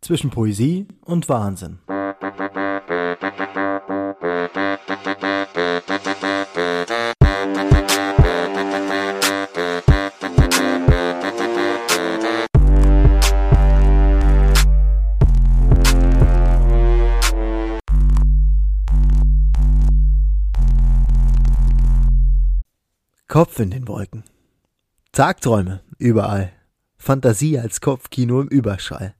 zwischen Poesie und Wahnsinn. Kopf in den Wolken. Tagträume überall. Fantasie als Kopfkino im Überschall.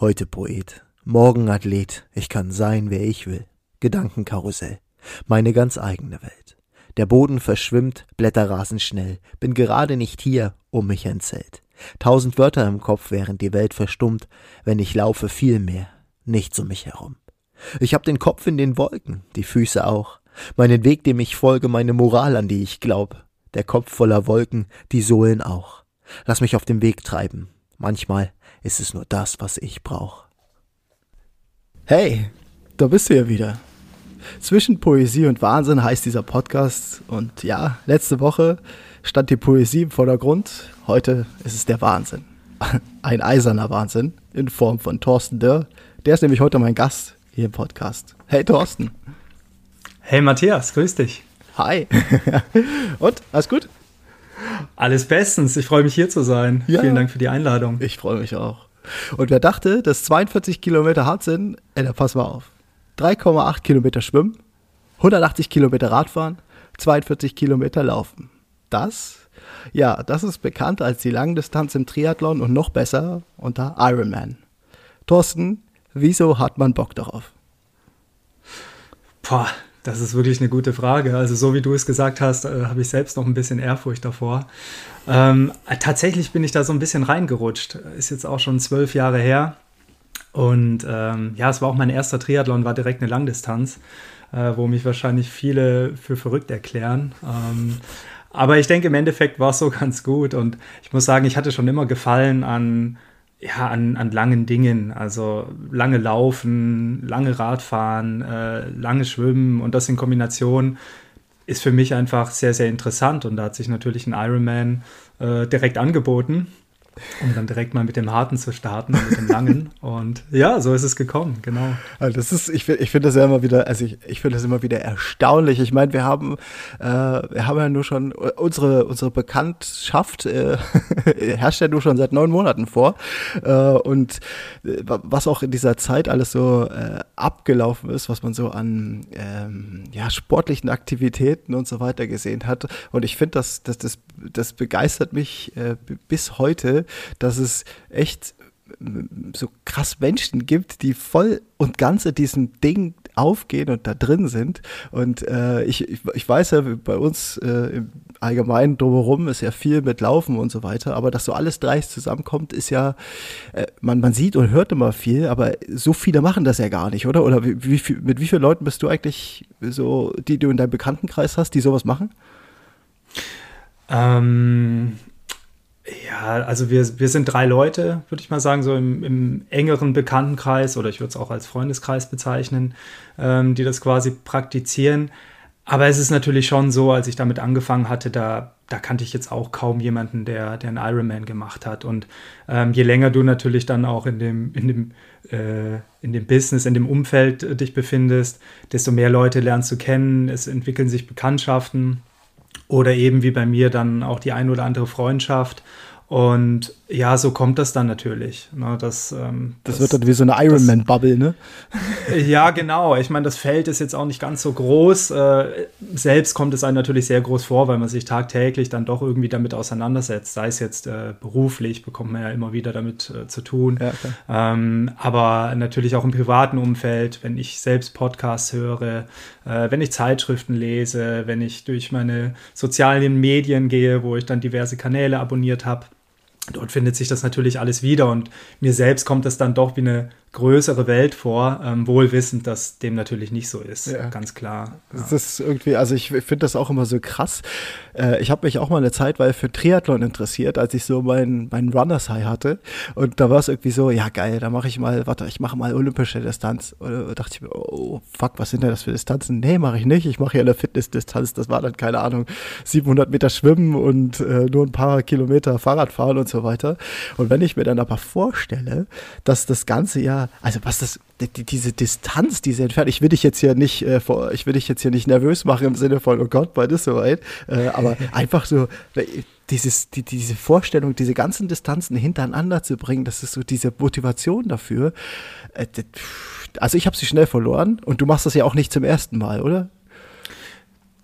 Heute Poet, morgen Athlet, ich kann sein, wer ich will. Gedankenkarussell, meine ganz eigene Welt. Der Boden verschwimmt, Blätter rasen schnell, bin gerade nicht hier, um mich ein Zelt. Tausend Wörter im Kopf, während die Welt verstummt, wenn ich laufe viel mehr, nichts um mich herum. Ich hab den Kopf in den Wolken, die Füße auch, meinen Weg, dem ich folge, meine Moral, an die ich glaub, der Kopf voller Wolken, die Sohlen auch. Lass mich auf dem Weg treiben. Manchmal ist es nur das, was ich brauch. Hey, da bist du ja wieder. Zwischen Poesie und Wahnsinn heißt dieser Podcast. Und ja, letzte Woche stand die Poesie im Vordergrund. Heute ist es der Wahnsinn. Ein eiserner Wahnsinn in Form von Thorsten Dörr. Der ist nämlich heute mein Gast hier im Podcast. Hey Thorsten. Hey Matthias, grüß dich. Hi. Und, alles gut? Alles bestens. Ich freue mich hier zu sein. Ja, Vielen Dank für die Einladung. Ich freue mich auch. Und wer dachte, dass 42 Kilometer hart sind, ey, dann pass mal auf. 3,8 Kilometer schwimmen, 180 Kilometer Radfahren, 42 Kilometer laufen. Das, ja, das ist bekannt als die Langdistanz im Triathlon und noch besser unter Ironman. Thorsten, wieso hat man Bock darauf? Boah, das ist wirklich eine gute Frage. Also so wie du es gesagt hast, äh, habe ich selbst noch ein bisschen Ehrfurcht davor. Ähm, tatsächlich bin ich da so ein bisschen reingerutscht. Ist jetzt auch schon zwölf Jahre her. Und ähm, ja, es war auch mein erster Triathlon, war direkt eine Langdistanz, äh, wo mich wahrscheinlich viele für verrückt erklären. Ähm, aber ich denke, im Endeffekt war es so ganz gut. Und ich muss sagen, ich hatte schon immer Gefallen an ja, an, an langen Dingen. Also lange Laufen, lange Radfahren, äh, lange Schwimmen und das in Kombination ist für mich einfach sehr, sehr interessant. Und da hat sich natürlich ein Ironman äh, direkt angeboten um dann direkt mal mit dem Harten zu starten, mit dem Langen. Und ja, so ist es gekommen, genau. Also das ist, ich, ich finde das ja immer wieder, also ich, ich finde das immer wieder erstaunlich. Ich meine, wir haben, äh, wir haben ja nur schon unsere, unsere Bekanntschaft äh, herrscht ja nur schon seit neun Monaten vor. Äh, und äh, was auch in dieser Zeit alles so äh, abgelaufen ist, was man so an ähm, ja, sportlichen Aktivitäten und so weiter gesehen hat. Und ich finde, das, das, das, das begeistert mich äh, bis heute, dass es echt so krass Menschen gibt, die voll und ganz in diesem Ding aufgehen und da drin sind. Und äh, ich, ich, weiß ja, bei uns äh, im Allgemeinen drumherum ist ja viel mit Laufen und so weiter, aber dass so alles dreist zusammenkommt, ist ja, äh, man, man sieht und hört immer viel, aber so viele machen das ja gar nicht, oder? Oder wie, wie, mit wie vielen Leuten bist du eigentlich so, die du in deinem Bekanntenkreis hast, die sowas machen? Ähm, ja, also wir, wir sind drei Leute, würde ich mal sagen, so im, im engeren Bekanntenkreis oder ich würde es auch als Freundeskreis bezeichnen, ähm, die das quasi praktizieren. Aber es ist natürlich schon so, als ich damit angefangen hatte, da, da kannte ich jetzt auch kaum jemanden, der, der einen Ironman gemacht hat. Und ähm, je länger du natürlich dann auch in dem, in dem, äh, in dem Business, in dem Umfeld äh, dich befindest, desto mehr Leute lernst du kennen, es entwickeln sich Bekanntschaften oder eben wie bei mir dann auch die ein oder andere Freundschaft. Und ja, so kommt das dann natürlich. Ne, das, ähm, das, das, wird dann wie so eine Ironman-Bubble, ne? Ja, genau. Ich meine, das Feld ist jetzt auch nicht ganz so groß. Äh, selbst kommt es einem natürlich sehr groß vor, weil man sich tagtäglich dann doch irgendwie damit auseinandersetzt. Sei es jetzt äh, beruflich, bekommt man ja immer wieder damit äh, zu tun. Ja, ähm, aber natürlich auch im privaten Umfeld, wenn ich selbst Podcasts höre, äh, wenn ich Zeitschriften lese, wenn ich durch meine sozialen Medien gehe, wo ich dann diverse Kanäle abonniert habe dort findet sich das natürlich alles wieder und mir selbst kommt es dann doch wie eine größere Welt vor, ähm, wohl wissend, dass dem natürlich nicht so ist, ja. ganz klar. Ja. Das ist irgendwie, also ich finde das auch immer so krass. Äh, ich habe mich auch mal eine Zeit weil für Triathlon interessiert, als ich so meinen mein Runners High hatte. Und da war es irgendwie so, ja geil, da mache ich mal, warte, ich mache mal olympische Distanz. Oder dachte ich mir, oh fuck, was sind denn das für Distanzen? Nee, mache ich nicht. Ich mache ja eine Fitnessdistanz. Das war dann, keine Ahnung, 700 Meter Schwimmen und äh, nur ein paar Kilometer Fahrrad fahren und so weiter. Und wenn ich mir dann aber vorstelle, dass das Ganze also was das, die, diese Distanz, diese Entfernung, ich will dich jetzt hier nicht, äh, vor, ich will dich jetzt hier nicht nervös machen im Sinne von, oh Gott, bald ist soweit, äh, aber einfach so, dieses, die, diese Vorstellung, diese ganzen Distanzen hintereinander zu bringen, das ist so diese Motivation dafür. Äh, also ich habe sie schnell verloren und du machst das ja auch nicht zum ersten Mal, oder?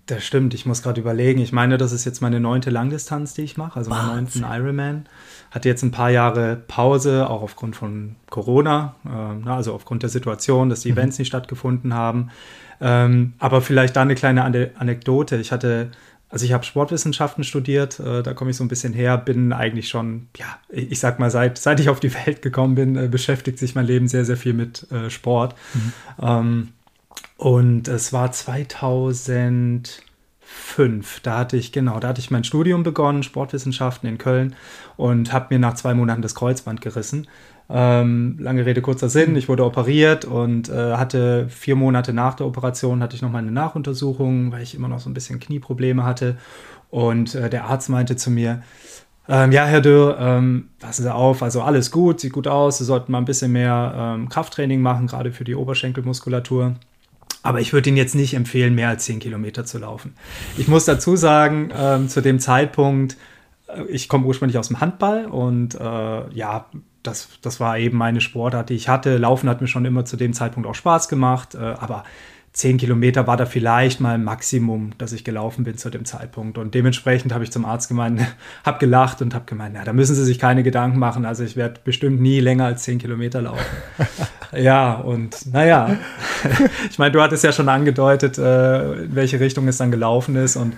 Das stimmt, ich muss gerade überlegen. Ich meine, das ist jetzt meine neunte Langdistanz, die ich mache, also meinen neunten Ironman. Hatte jetzt ein paar Jahre Pause, auch aufgrund von Corona, äh, also aufgrund der Situation, dass die mhm. Events nicht stattgefunden haben. Ähm, aber vielleicht da eine kleine Anekdote. Ich hatte, also ich habe Sportwissenschaften studiert, äh, da komme ich so ein bisschen her, bin eigentlich schon, ja, ich sag mal, seit, seit ich auf die Welt gekommen bin, äh, beschäftigt sich mein Leben sehr, sehr viel mit äh, Sport. Mhm. Ähm, und es war 2005, da hatte ich, genau, da hatte ich mein Studium begonnen, Sportwissenschaften in Köln und habe mir nach zwei Monaten das Kreuzband gerissen. Ähm, lange Rede, kurzer Sinn, ich wurde operiert und äh, hatte vier Monate nach der Operation hatte ich nochmal eine Nachuntersuchung, weil ich immer noch so ein bisschen Knieprobleme hatte. Und äh, der Arzt meinte zu mir, ähm, ja, Herr Dürr, ähm, passen Sie auf, also alles gut, sieht gut aus, Sie sollten mal ein bisschen mehr ähm, Krafttraining machen, gerade für die Oberschenkelmuskulatur. Aber ich würde Ihnen jetzt nicht empfehlen, mehr als 10 Kilometer zu laufen. Ich muss dazu sagen, ähm, zu dem Zeitpunkt, äh, ich komme ursprünglich aus dem Handball und äh, ja, das, das war eben meine Sportart, die ich hatte. Laufen hat mir schon immer zu dem Zeitpunkt auch Spaß gemacht, äh, aber zehn Kilometer war da vielleicht mal Maximum, dass ich gelaufen bin zu dem Zeitpunkt. Und dementsprechend habe ich zum Arzt gemeint, habe gelacht und habe gemeint, na, da müssen Sie sich keine Gedanken machen. Also ich werde bestimmt nie länger als zehn Kilometer laufen. ja, und naja, ich meine, du hattest ja schon angedeutet, äh, in welche Richtung es dann gelaufen ist. Und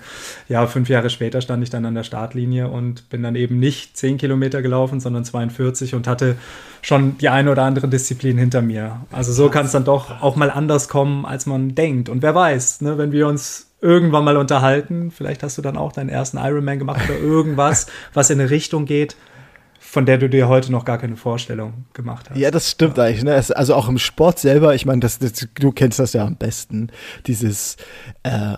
ja, fünf Jahre später stand ich dann an der Startlinie und bin dann eben nicht zehn Kilometer gelaufen, sondern 42 und hatte schon die eine oder andere Disziplin hinter mir. Also so kann es dann doch auch mal anders kommen, als man denkt. Und wer weiß, ne, wenn wir uns irgendwann mal unterhalten, vielleicht hast du dann auch deinen ersten Ironman gemacht oder irgendwas, was in eine Richtung geht, von der du dir heute noch gar keine Vorstellung gemacht hast. Ja, das stimmt ja. eigentlich. Ne? Also auch im Sport selber, ich meine, das, das, du kennst das ja am besten, dieses äh,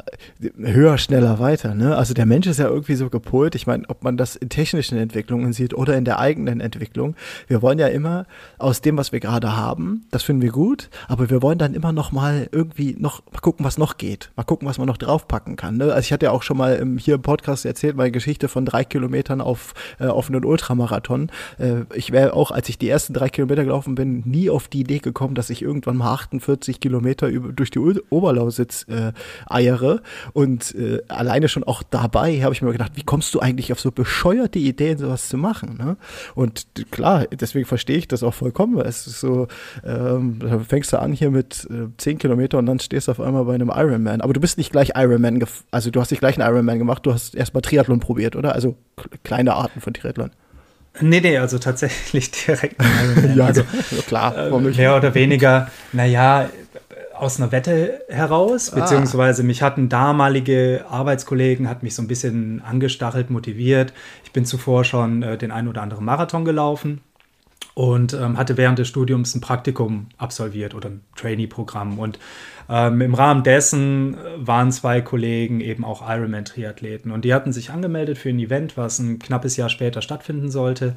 höher, schneller, weiter. Ne? Also der Mensch ist ja irgendwie so gepolt. Ich meine, ob man das in technischen Entwicklungen sieht oder in der eigenen Entwicklung. Wir wollen ja immer aus dem, was wir gerade haben, das finden wir gut, aber wir wollen dann immer noch mal irgendwie noch mal gucken, was noch geht. Mal gucken, was man noch draufpacken kann. Ne? Also ich hatte ja auch schon mal im, hier im Podcast erzählt, meine Geschichte von drei Kilometern auf, äh, auf einen Ultramarathon schon. Äh, ich wäre auch, als ich die ersten drei Kilometer gelaufen bin, nie auf die Idee gekommen, dass ich irgendwann mal 48 Kilometer über, durch die Oberlausitz äh, eiere. Und äh, alleine schon auch dabei habe ich mir gedacht, wie kommst du eigentlich auf so bescheuerte Ideen, sowas zu machen? Ne? Und klar, deswegen verstehe ich das auch vollkommen. Es ist so, ähm, fängst du an hier mit äh, 10 Kilometer und dann stehst du auf einmal bei einem Ironman. Aber du bist nicht gleich Ironman, also du hast nicht gleich einen Ironman gemacht, du hast erstmal Triathlon probiert, oder? Also kleine Arten von Triathlon. Nee, nee, also tatsächlich direkt. ja, also, klar. Äh, mehr oder weniger, naja, aus einer Wette heraus, ah. beziehungsweise mich hatten damalige Arbeitskollegen, hat mich so ein bisschen angestachelt, motiviert. Ich bin zuvor schon äh, den einen oder anderen Marathon gelaufen und ähm, hatte während des Studiums ein Praktikum absolviert oder ein Trainee-Programm. Und ähm, im Rahmen dessen waren zwei Kollegen eben auch Ironman-Triathleten und die hatten sich angemeldet für ein Event, was ein knappes Jahr später stattfinden sollte.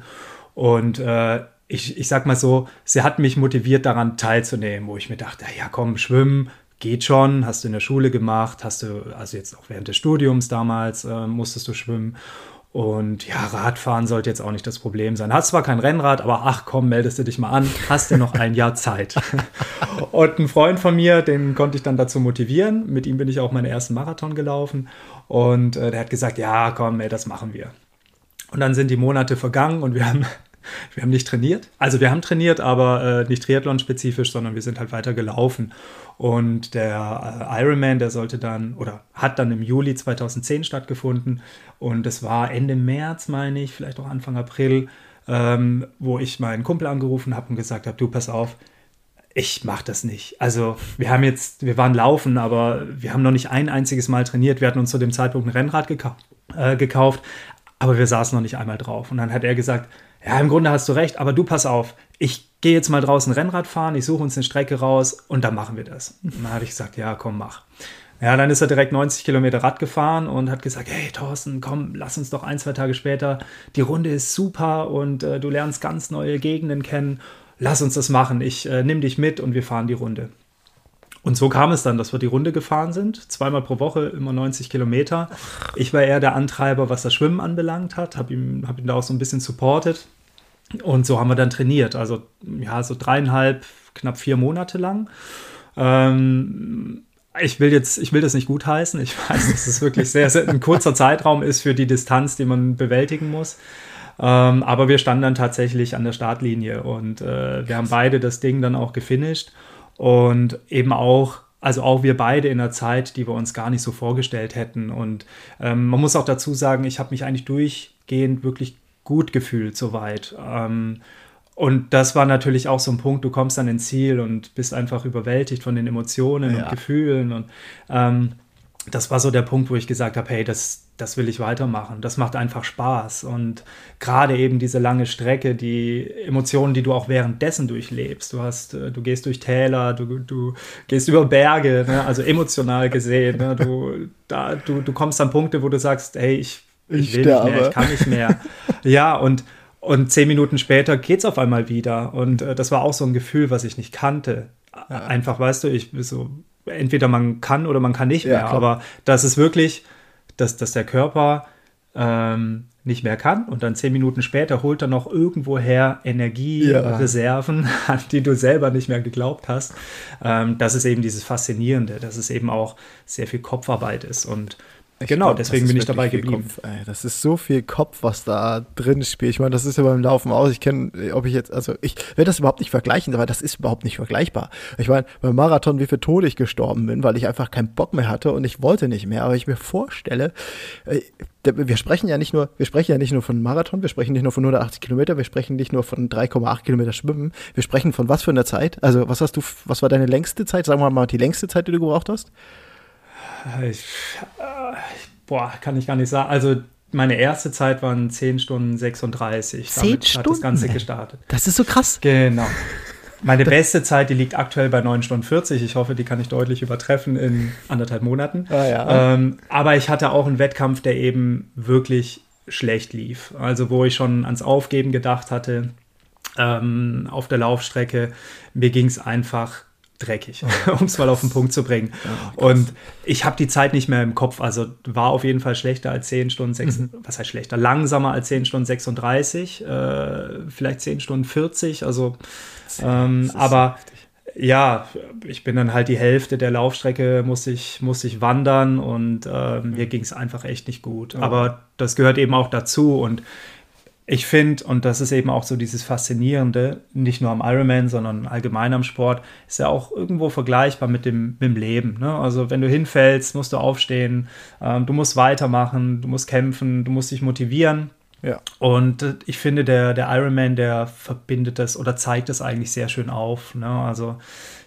Und äh, ich, ich sag mal so, sie hat mich motiviert daran teilzunehmen, wo ich mir dachte, ja komm, schwimmen, geht schon, hast du in der Schule gemacht, hast du, also jetzt auch während des Studiums damals, äh, musstest du schwimmen. Und ja, Radfahren sollte jetzt auch nicht das Problem sein. Hast zwar kein Rennrad, aber ach komm, meldest du dich mal an, hast du noch ein Jahr Zeit. und ein Freund von mir, den konnte ich dann dazu motivieren. Mit ihm bin ich auch meinen ersten Marathon gelaufen. Und äh, der hat gesagt, ja, komm, ey, das machen wir. Und dann sind die Monate vergangen und wir haben wir haben nicht trainiert. Also wir haben trainiert, aber äh, nicht Triathlon-spezifisch, sondern wir sind halt weiter gelaufen. Und der äh, Ironman, der sollte dann oder hat dann im Juli 2010 stattgefunden. Und es war Ende März, meine ich, vielleicht auch Anfang April, ähm, wo ich meinen Kumpel angerufen habe und gesagt habe, du pass auf, ich mache das nicht. Also wir haben jetzt, wir waren laufen, aber wir haben noch nicht ein einziges Mal trainiert. Wir hatten uns zu dem Zeitpunkt ein Rennrad gekau äh, gekauft, aber wir saßen noch nicht einmal drauf. Und dann hat er gesagt, ja, im Grunde hast du recht, aber du pass auf, ich gehe jetzt mal draußen Rennrad fahren, ich suche uns eine Strecke raus und dann machen wir das. Und dann habe ich gesagt, ja, komm, mach. Ja, dann ist er direkt 90 Kilometer Rad gefahren und hat gesagt, hey Thorsten, komm, lass uns doch ein, zwei Tage später, die Runde ist super und äh, du lernst ganz neue Gegenden kennen lass uns das machen, ich äh, nehme dich mit und wir fahren die Runde. Und so kam es dann, dass wir die Runde gefahren sind, zweimal pro Woche, immer 90 Kilometer. Ich war eher der Antreiber, was das Schwimmen anbelangt hat, habe ihn, hab ihn da auch so ein bisschen supportet. Und so haben wir dann trainiert, also ja, so dreieinhalb, knapp vier Monate lang. Ähm, ich will jetzt, ich will das nicht gutheißen. Ich weiß, dass es wirklich sehr, sehr ein kurzer Zeitraum ist für die Distanz, die man bewältigen muss. Ähm, aber wir standen dann tatsächlich an der Startlinie und äh, wir haben beide das Ding dann auch gefinisht und eben auch also auch wir beide in einer Zeit, die wir uns gar nicht so vorgestellt hätten. Und ähm, man muss auch dazu sagen, ich habe mich eigentlich durchgehend wirklich gut gefühlt soweit. Ähm, und das war natürlich auch so ein Punkt, du kommst dann ins Ziel und bist einfach überwältigt von den Emotionen ja. und Gefühlen. Und ähm, das war so der Punkt, wo ich gesagt habe, hey, das, das will ich weitermachen. Das macht einfach Spaß. Und gerade eben diese lange Strecke, die Emotionen, die du auch währenddessen durchlebst. Du hast, äh, du gehst durch Täler, du, du gehst über Berge, ne? also emotional gesehen. Ne? Du, da, du, du kommst an Punkte, wo du sagst, hey, ich, ich, ich will sterbe. nicht mehr, ich kann nicht mehr. ja, und, und zehn Minuten später geht es auf einmal wieder. Und äh, das war auch so ein Gefühl, was ich nicht kannte. Ja. Einfach, weißt du, ich so entweder man kann oder man kann nicht mehr. Ja, aber das ist wirklich, dass, dass der Körper ähm, nicht mehr kann und dann zehn Minuten später holt er noch irgendwoher Energiereserven, ja. an die du selber nicht mehr geglaubt hast. Ähm, das ist eben dieses Faszinierende, dass es eben auch sehr viel Kopfarbeit ist und ich genau, glaub, deswegen bin ich dabei geblieben. Kopf, das ist so viel Kopf, was da drin spielt. Ich meine, das ist ja beim Laufen aus. Ich kenne, ob ich jetzt, also ich werde das überhaupt nicht vergleichen, aber das ist überhaupt nicht vergleichbar. Ich meine, beim Marathon, wie viel Tode ich gestorben bin, weil ich einfach keinen Bock mehr hatte und ich wollte nicht mehr. Aber ich mir vorstelle, äh, wir sprechen ja nicht nur, wir sprechen ja nicht nur von Marathon, wir sprechen nicht nur von 180 Kilometer, wir sprechen nicht nur von 3,8 Kilometer Schwimmen, wir sprechen von was für einer Zeit? Also was hast du, was war deine längste Zeit? Sagen wir mal die längste Zeit, die du gebraucht hast? Ich, äh, boah, kann ich gar nicht sagen. Also meine erste Zeit waren 10 Stunden 36. 10 Damit Stunden? hat das Ganze gestartet. Das ist so krass. Genau. Meine beste Zeit, die liegt aktuell bei 9 Stunden 40. Ich hoffe, die kann ich deutlich übertreffen in anderthalb Monaten. Ah, ja. ähm, aber ich hatte auch einen Wettkampf, der eben wirklich schlecht lief. Also wo ich schon ans Aufgeben gedacht hatte ähm, auf der Laufstrecke. Mir ging es einfach dreckig, um es mal auf den Punkt zu bringen. Ja, und ich habe die Zeit nicht mehr im Kopf. Also war auf jeden Fall schlechter als 10 Stunden 6, mhm. was heißt schlechter? Langsamer als 10 Stunden 36, äh, vielleicht 10 Stunden 40. Also, ähm, aber ja, ich bin dann halt die Hälfte der Laufstrecke, muss ich, muss ich wandern und äh, mir ging es einfach echt nicht gut. Oh. Aber das gehört eben auch dazu und ich finde, und das ist eben auch so dieses Faszinierende, nicht nur am Ironman, sondern allgemein am Sport, ist ja auch irgendwo vergleichbar mit dem, mit dem Leben. Ne? Also wenn du hinfällst, musst du aufstehen, ähm, du musst weitermachen, du musst kämpfen, du musst dich motivieren. Ja. Und äh, ich finde, der, der Ironman, der verbindet das oder zeigt das eigentlich sehr schön auf. Ne? Also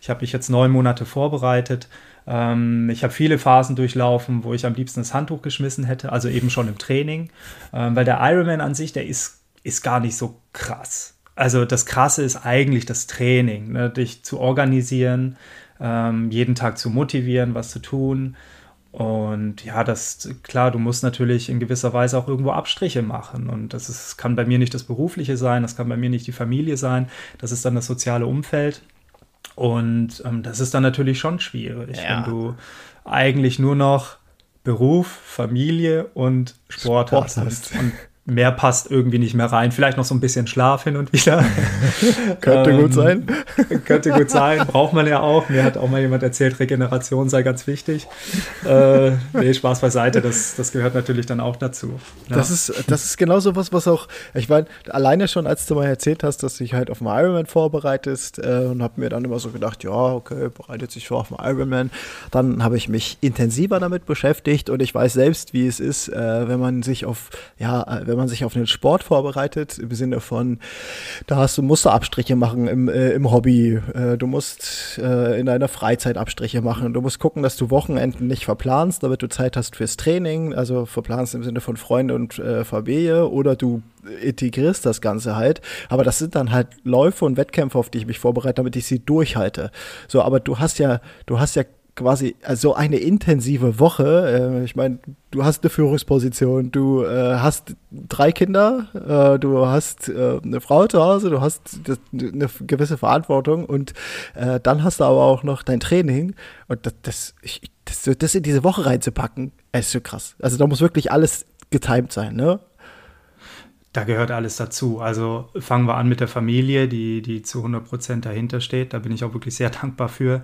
ich habe mich jetzt neun Monate vorbereitet ähm, ich habe viele Phasen durchlaufen, wo ich am liebsten das Handtuch geschmissen hätte, also eben schon im Training, ähm, weil der Ironman an sich, der ist, ist gar nicht so krass. Also das Krasse ist eigentlich das Training, ne? dich zu organisieren, ähm, jeden Tag zu motivieren, was zu tun. Und ja, das klar, du musst natürlich in gewisser Weise auch irgendwo Abstriche machen. Und das ist, kann bei mir nicht das Berufliche sein, das kann bei mir nicht die Familie sein, das ist dann das soziale Umfeld. Und ähm, das ist dann natürlich schon schwierig, ja. wenn du eigentlich nur noch Beruf, Familie und Sport, Sport hast. hast. Und, und mehr passt irgendwie nicht mehr rein. Vielleicht noch so ein bisschen Schlaf hin und wieder. könnte ähm, gut sein. könnte gut sein. Braucht man ja auch. Mir hat auch mal jemand erzählt, Regeneration sei ganz wichtig. Äh, nee, Spaß beiseite. Das, das gehört natürlich dann auch dazu. Ja. Das, ist, das ist genauso was, was auch, ich meine, alleine schon, als du mal erzählt hast, dass du dich halt auf den Ironman vorbereitest äh, und habe mir dann immer so gedacht, ja, okay, bereitet sich vor auf den Ironman. Dann habe ich mich intensiver damit beschäftigt und ich weiß selbst, wie es ist, äh, wenn man sich auf, ja, wenn wenn man sich auf einen Sport vorbereitet, im Sinne von, da hast du Musterabstriche machen im, äh, im Hobby, äh, du musst äh, in deiner Freizeit Abstriche machen, du musst gucken, dass du Wochenenden nicht verplanst, damit du Zeit hast fürs Training, also verplanst im Sinne von Freunde und äh, Familie oder du integrierst das Ganze halt. Aber das sind dann halt Läufe und Wettkämpfe, auf die ich mich vorbereite, damit ich sie durchhalte. So, aber du hast ja, du hast ja quasi also eine intensive Woche. Äh, ich meine, du hast eine Führungsposition, du äh, hast drei Kinder, äh, du hast äh, eine Frau zu Hause, du hast eine gewisse Verantwortung und äh, dann hast du aber auch noch dein Training und das, das, das, das in diese Woche reinzupacken, ist so krass. Also da muss wirklich alles getimt sein, ne? Da gehört alles dazu. Also fangen wir an mit der Familie, die, die zu 100 Prozent dahinter steht. Da bin ich auch wirklich sehr dankbar für,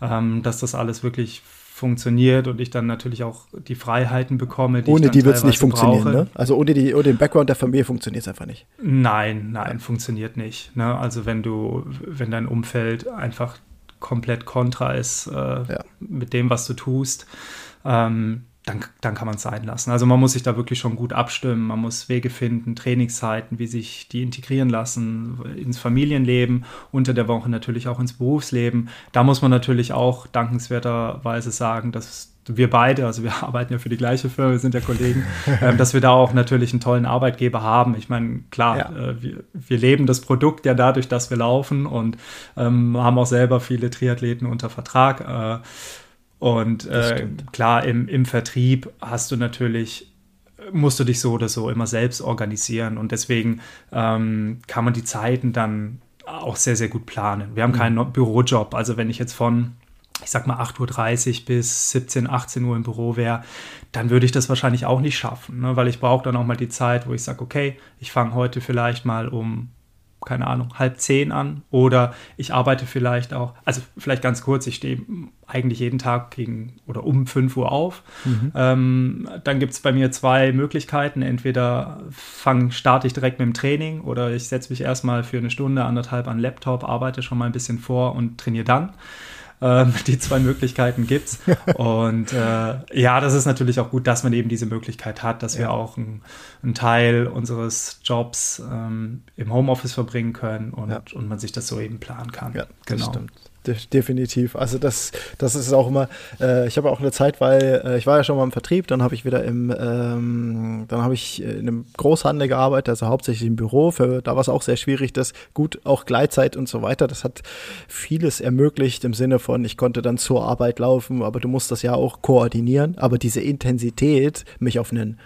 ähm, dass das alles wirklich funktioniert und ich dann natürlich auch die Freiheiten bekomme. Die ohne die wird es nicht funktionieren, ne? Also ohne, die, ohne den Background der Familie funktioniert es einfach nicht. Nein, nein, funktioniert nicht. Ne? Also wenn du, wenn dein Umfeld einfach komplett kontra ist äh, ja. mit dem, was du tust, ähm, dann, dann kann man es sein lassen. Also man muss sich da wirklich schon gut abstimmen, man muss Wege finden, Trainingszeiten, wie sich die integrieren lassen ins Familienleben, unter der Woche natürlich auch ins Berufsleben. Da muss man natürlich auch dankenswerterweise sagen, dass wir beide, also wir arbeiten ja für die gleiche Firma, wir sind ja Kollegen, ähm, dass wir da auch natürlich einen tollen Arbeitgeber haben. Ich meine, klar, ja. äh, wir, wir, leben das Produkt ja dadurch, dass wir laufen und ähm, haben auch selber viele Triathleten unter Vertrag. Äh, und äh, klar, im, im Vertrieb hast du natürlich musst du dich so oder so immer selbst organisieren und deswegen ähm, kann man die Zeiten dann auch sehr, sehr gut planen. Wir haben mhm. keinen Bürojob, also wenn ich jetzt von, ich sag mal 8.30 Uhr bis 17, 18 Uhr im Büro wäre, dann würde ich das wahrscheinlich auch nicht schaffen, ne? weil ich brauche dann auch mal die Zeit, wo ich sage, okay, ich fange heute vielleicht mal um keine Ahnung, halb zehn an oder ich arbeite vielleicht auch, also vielleicht ganz kurz, ich stehe eigentlich jeden Tag gegen oder um 5 Uhr auf. Mhm. Ähm, dann gibt es bei mir zwei Möglichkeiten. Entweder fang, starte ich direkt mit dem Training oder ich setze mich erstmal für eine Stunde, anderthalb an Laptop, arbeite schon mal ein bisschen vor und trainiere dann. Ähm, die zwei Möglichkeiten gibt es. Und äh, ja, das ist natürlich auch gut, dass man eben diese Möglichkeit hat, dass ja. wir auch einen Teil unseres Jobs ähm, im Homeoffice verbringen können und, ja. und man sich das so eben planen kann. Ja, genau. stimmt definitiv. Also das, das ist auch immer, äh, ich habe auch eine Zeit, weil äh, ich war ja schon mal im Vertrieb, dann habe ich wieder im, ähm, dann habe ich in einem Großhandel gearbeitet, also hauptsächlich im Büro. Für, da war es auch sehr schwierig, das gut, auch Gleitzeit und so weiter. Das hat vieles ermöglicht im Sinne von, ich konnte dann zur Arbeit laufen, aber du musst das ja auch koordinieren. Aber diese Intensität, mich auf einen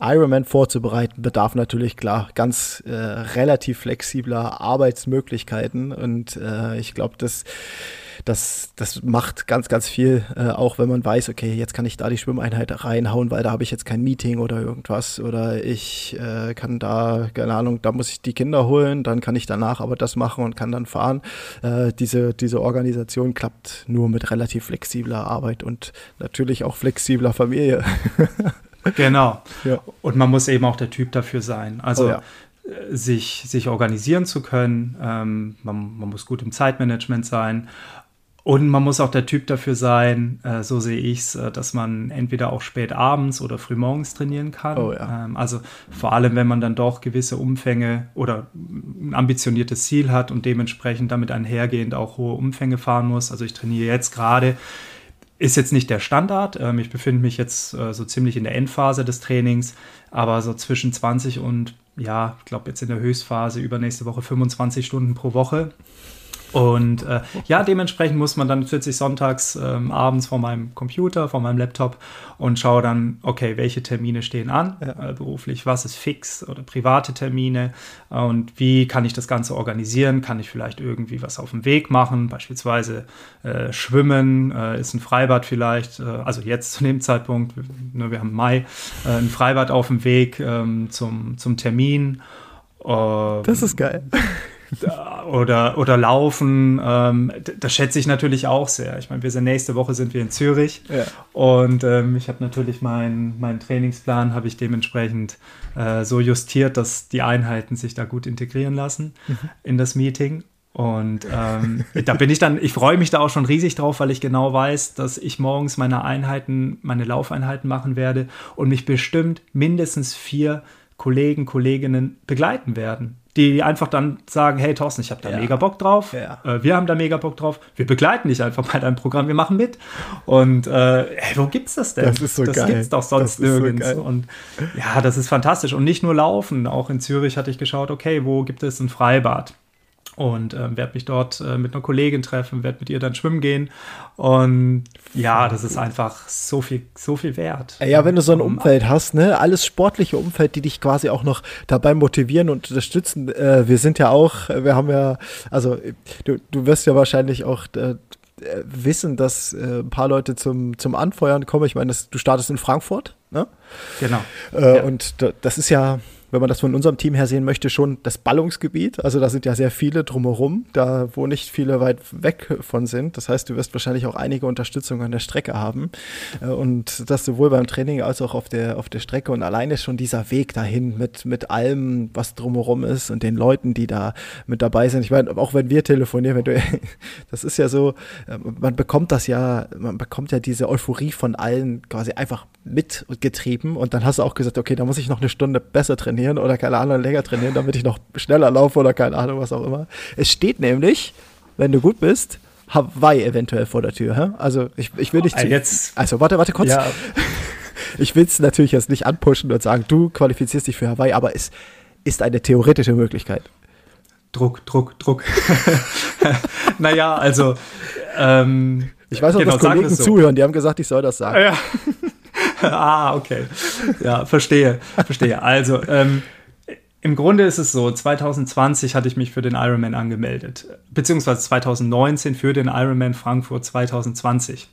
Ironman vorzubereiten, bedarf natürlich klar ganz äh, relativ flexibler Arbeitsmöglichkeiten und äh, ich glaube, das, das, das macht ganz, ganz viel, äh, auch wenn man weiß, okay, jetzt kann ich da die Schwimmeinheit reinhauen, weil da habe ich jetzt kein Meeting oder irgendwas oder ich äh, kann da, keine Ahnung, da muss ich die Kinder holen, dann kann ich danach aber das machen und kann dann fahren. Äh, diese, diese Organisation klappt nur mit relativ flexibler Arbeit und natürlich auch flexibler Familie. Genau. Ja. Und man muss eben auch der Typ dafür sein. Also oh, ja. Äh, sich, sich organisieren zu können. Ähm, man, man muss gut im Zeitmanagement sein. Und man muss auch der Typ dafür sein, äh, so sehe ich es, äh, dass man entweder auch spät abends oder früh morgens trainieren kann. Oh, ja. ähm, also vor allem, wenn man dann doch gewisse Umfänge oder ein ambitioniertes Ziel hat und dementsprechend damit einhergehend auch hohe Umfänge fahren muss. Also ich trainiere jetzt gerade ist jetzt nicht der Standard. Ähm, ich befinde mich jetzt äh, so ziemlich in der Endphase des Trainings, aber so zwischen 20 und, ja, ich glaube jetzt in der Höchstphase übernächste Woche 25 Stunden pro Woche. Und äh, ja, dementsprechend muss man dann sitze ich sonntags ähm, abends vor meinem Computer, vor meinem Laptop und schaue dann, okay, welche Termine stehen an, ja. äh, beruflich, was ist fix oder private Termine äh, und wie kann ich das Ganze organisieren? Kann ich vielleicht irgendwie was auf dem Weg machen, beispielsweise äh, schwimmen, äh, ist ein Freibad vielleicht, äh, also jetzt zu dem Zeitpunkt, ne, wir haben Mai, ein Freibad auf dem Weg ähm, zum, zum Termin. das ist geil oder, oder Laufen, ähm, das schätze ich natürlich auch sehr. Ich meine, wir sind nächste Woche sind wir in Zürich ja. und ähm, ich habe natürlich meinen mein Trainingsplan habe ich dementsprechend äh, so justiert, dass die Einheiten sich da gut integrieren lassen mhm. in das Meeting. Und ähm, da bin ich dann, ich freue mich da auch schon riesig drauf, weil ich genau weiß, dass ich morgens meine Einheiten, meine Laufeinheiten machen werde und mich bestimmt mindestens vier Kollegen, Kolleginnen begleiten werden die einfach dann sagen, hey Thorsten, ich habe da ja. mega Bock drauf, ja. äh, wir haben da mega Bock drauf, wir begleiten dich einfach bei deinem Programm, wir machen mit. Und äh, hey, wo gibt's das denn? Das ist so das geil. gibt's doch sonst nirgends. So und ja, das ist fantastisch. Und nicht nur laufen, auch in Zürich hatte ich geschaut, okay, wo gibt es ein Freibad? Und ähm, werde mich dort äh, mit einer Kollegin treffen, werde mit ihr dann schwimmen gehen und ja, das ist einfach so viel, so viel wert. Ja, wenn du so ein Umfeld hast, ne, alles sportliche Umfeld, die dich quasi auch noch dabei motivieren und unterstützen. Äh, wir sind ja auch, wir haben ja, also du, du wirst ja wahrscheinlich auch äh, wissen, dass äh, ein paar Leute zum, zum Anfeuern kommen. Ich meine, du startest in Frankfurt, ne? Genau. Äh, ja. Und das ist ja, wenn man das von unserem Team her sehen möchte, schon das Ballungsgebiet. Also da sind ja sehr viele drumherum, da wo nicht viele weit weg von sind. Das heißt, du wirst wahrscheinlich auch einige Unterstützung an der Strecke haben. Äh, und das sowohl beim Training als auch auf der, auf der Strecke. Und alleine schon dieser Weg dahin mit, mit allem, was drumherum ist und den Leuten, die da mit dabei sind. Ich meine, auch wenn wir telefonieren, wenn du, das ist ja so, äh, man bekommt das ja, man bekommt ja diese Euphorie von allen quasi einfach mitgetrieben. Und dann hast du auch gesagt, okay, da muss ich noch eine Stunde besser trainieren trainieren oder keine Ahnung, länger trainieren, damit ich noch schneller laufe oder keine Ahnung, was auch immer. Es steht nämlich, wenn du gut bist, Hawaii eventuell vor der Tür. Hä? Also ich, ich will nicht. Ah, jetzt. Also warte, warte kurz. Ja. Ich will es natürlich jetzt nicht anpushen und sagen, du qualifizierst dich für Hawaii, aber es ist eine theoretische Möglichkeit. Druck, Druck, Druck. naja, also. Ähm, ich weiß auch, genau, dass Kollegen so. zuhören, die haben gesagt, ich soll das sagen. Ja. ah, okay. Ja, verstehe, verstehe. Also, ähm, im Grunde ist es so, 2020 hatte ich mich für den Ironman angemeldet, beziehungsweise 2019 für den Ironman Frankfurt 2020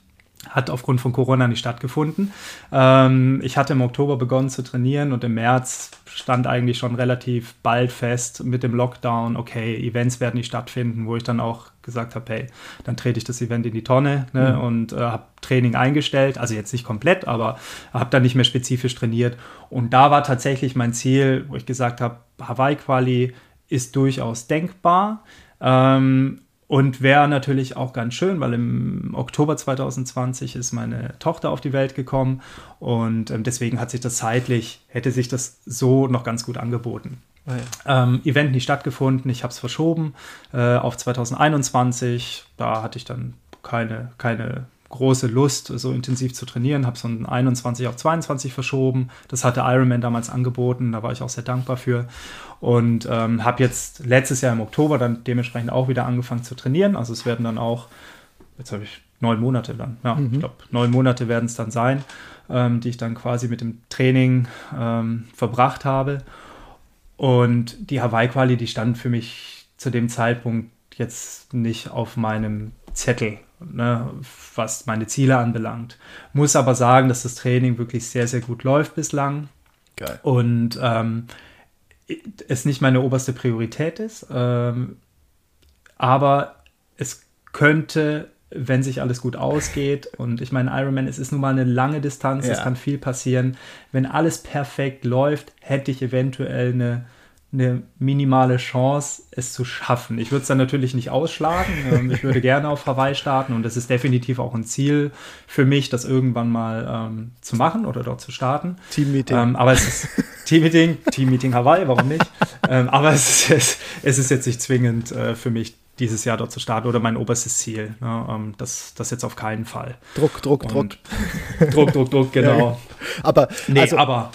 hat aufgrund von Corona nicht stattgefunden. Ähm, ich hatte im Oktober begonnen zu trainieren und im März stand eigentlich schon relativ bald fest mit dem Lockdown, okay, Events werden nicht stattfinden, wo ich dann auch gesagt habe, hey, dann trete ich das Event in die Tonne ne, mhm. und äh, habe Training eingestellt, also jetzt nicht komplett, aber habe dann nicht mehr spezifisch trainiert. Und da war tatsächlich mein Ziel, wo ich gesagt habe, Hawaii-Quali ist durchaus denkbar. Ähm, und wäre natürlich auch ganz schön, weil im Oktober 2020 ist meine Tochter auf die Welt gekommen und ähm, deswegen hat sich das zeitlich, hätte sich das so noch ganz gut angeboten. Oh ja. ähm, Event nicht stattgefunden, ich habe es verschoben äh, auf 2021. Da hatte ich dann keine, keine große Lust, so intensiv zu trainieren, habe es von 21 auf 22 verschoben. Das hatte Ironman damals angeboten, da war ich auch sehr dankbar für. Und ähm, habe jetzt letztes Jahr im Oktober dann dementsprechend auch wieder angefangen zu trainieren. Also es werden dann auch, jetzt habe ich neun Monate dann, ja, mhm. ich glaube, neun Monate werden es dann sein, ähm, die ich dann quasi mit dem Training ähm, verbracht habe. Und die Hawaii-Quali, die stand für mich zu dem Zeitpunkt jetzt nicht auf meinem Zettel, ne, was meine Ziele anbelangt. Muss aber sagen, dass das Training wirklich sehr, sehr gut läuft bislang. Geil. Und ähm, es nicht meine oberste Priorität ist. Ähm, aber es könnte, wenn sich alles gut ausgeht, und ich meine, Ironman, es ist nun mal eine lange Distanz, ja. es kann viel passieren. Wenn alles perfekt läuft, hätte ich eventuell eine eine minimale Chance, es zu schaffen. Ich würde es dann natürlich nicht ausschlagen. Ähm, ich würde gerne auf Hawaii starten und es ist definitiv auch ein Ziel für mich, das irgendwann mal ähm, zu machen oder dort zu starten. Teammeeting. Ähm, aber es ist Teammeeting, Teammeeting Hawaii, warum nicht? ähm, aber es ist, jetzt, es ist jetzt nicht zwingend äh, für mich, dieses Jahr dort zu starten oder mein oberstes Ziel. Ne? Ähm, das, das jetzt auf keinen Fall. Druck, Druck, Druck. Druck, Druck, Druck, genau. Ja, aber, nee, also, aber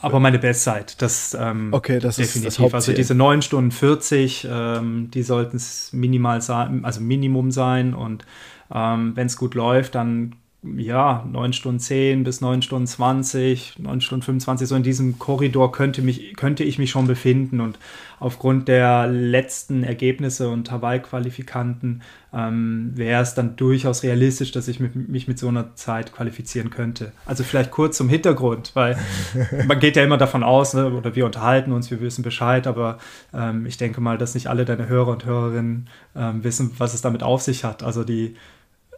aber meine Bestzeit, das ähm, okay, das definitiv. Ist das also diese 9 Stunden 40, ähm, die sollten es minimal sein, also Minimum sein. Und ähm, wenn es gut läuft, dann ja, 9 Stunden 10 bis 9 Stunden 20, 9 Stunden 25, so in diesem Korridor könnte, mich, könnte ich mich schon befinden. Und aufgrund der letzten Ergebnisse und Hawaii-Qualifikanten ähm, wäre es dann durchaus realistisch, dass ich mit, mich mit so einer Zeit qualifizieren könnte. Also vielleicht kurz zum Hintergrund, weil man geht ja immer davon aus, ne, oder wir unterhalten uns, wir wissen Bescheid, aber ähm, ich denke mal, dass nicht alle deine Hörer und Hörerinnen ähm, wissen, was es damit auf sich hat. Also die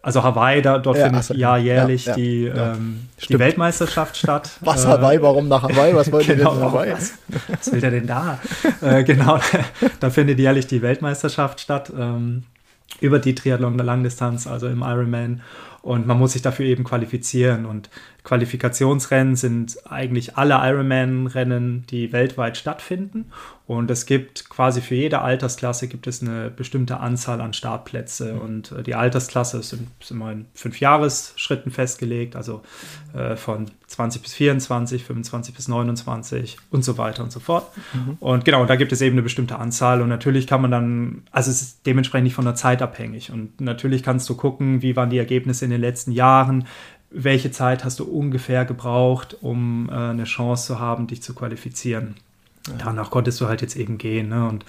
also Hawaii, da, dort ja, findet ja jährlich ja, die, ja, ähm, die Weltmeisterschaft statt. Was Hawaii? Warum nach Hawaii? Was wollt ihr genau, denn Hawaii? Was, was, will der denn da? äh, genau, da findet jährlich die Weltmeisterschaft statt ähm, über die Triathlon der Langdistanz, also im Ironman. Und man muss sich dafür eben qualifizieren. Und Qualifikationsrennen sind eigentlich alle Ironman-Rennen, die weltweit stattfinden. Und es gibt quasi für jede Altersklasse gibt es eine bestimmte Anzahl an Startplätze. Mhm. Und äh, die Altersklasse sind, sind immer in fünf Jahresschritten festgelegt, also äh, von 20 bis 24, 25 bis 29 und so weiter und so fort. Mhm. Und genau, da gibt es eben eine bestimmte Anzahl. Und natürlich kann man dann, also es ist dementsprechend nicht von der Zeit abhängig. Und natürlich kannst du gucken, wie waren die Ergebnisse in den letzten Jahren, welche Zeit hast du ungefähr gebraucht, um äh, eine Chance zu haben, dich zu qualifizieren. Ja. Danach konntest du halt jetzt eben gehen. Ne? Und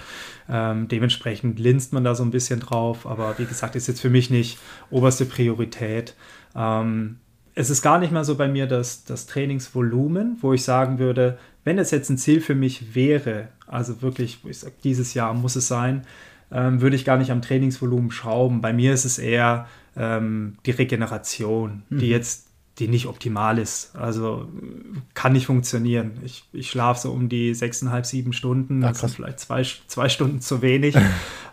ähm, dementsprechend linst man da so ein bisschen drauf. Aber wie gesagt, ist jetzt für mich nicht oberste Priorität. Ähm, es ist gar nicht mal so bei mir das, das Trainingsvolumen, wo ich sagen würde, wenn es jetzt ein Ziel für mich wäre, also wirklich, wo ich sage, dieses Jahr muss es sein, ähm, würde ich gar nicht am Trainingsvolumen schrauben. Bei mir ist es eher ähm, die Regeneration, mhm. die jetzt die nicht optimal ist. Also kann nicht funktionieren. Ich, ich schlafe so um die sechseinhalb, sieben Stunden. das sind vielleicht zwei, zwei Stunden zu wenig. äh,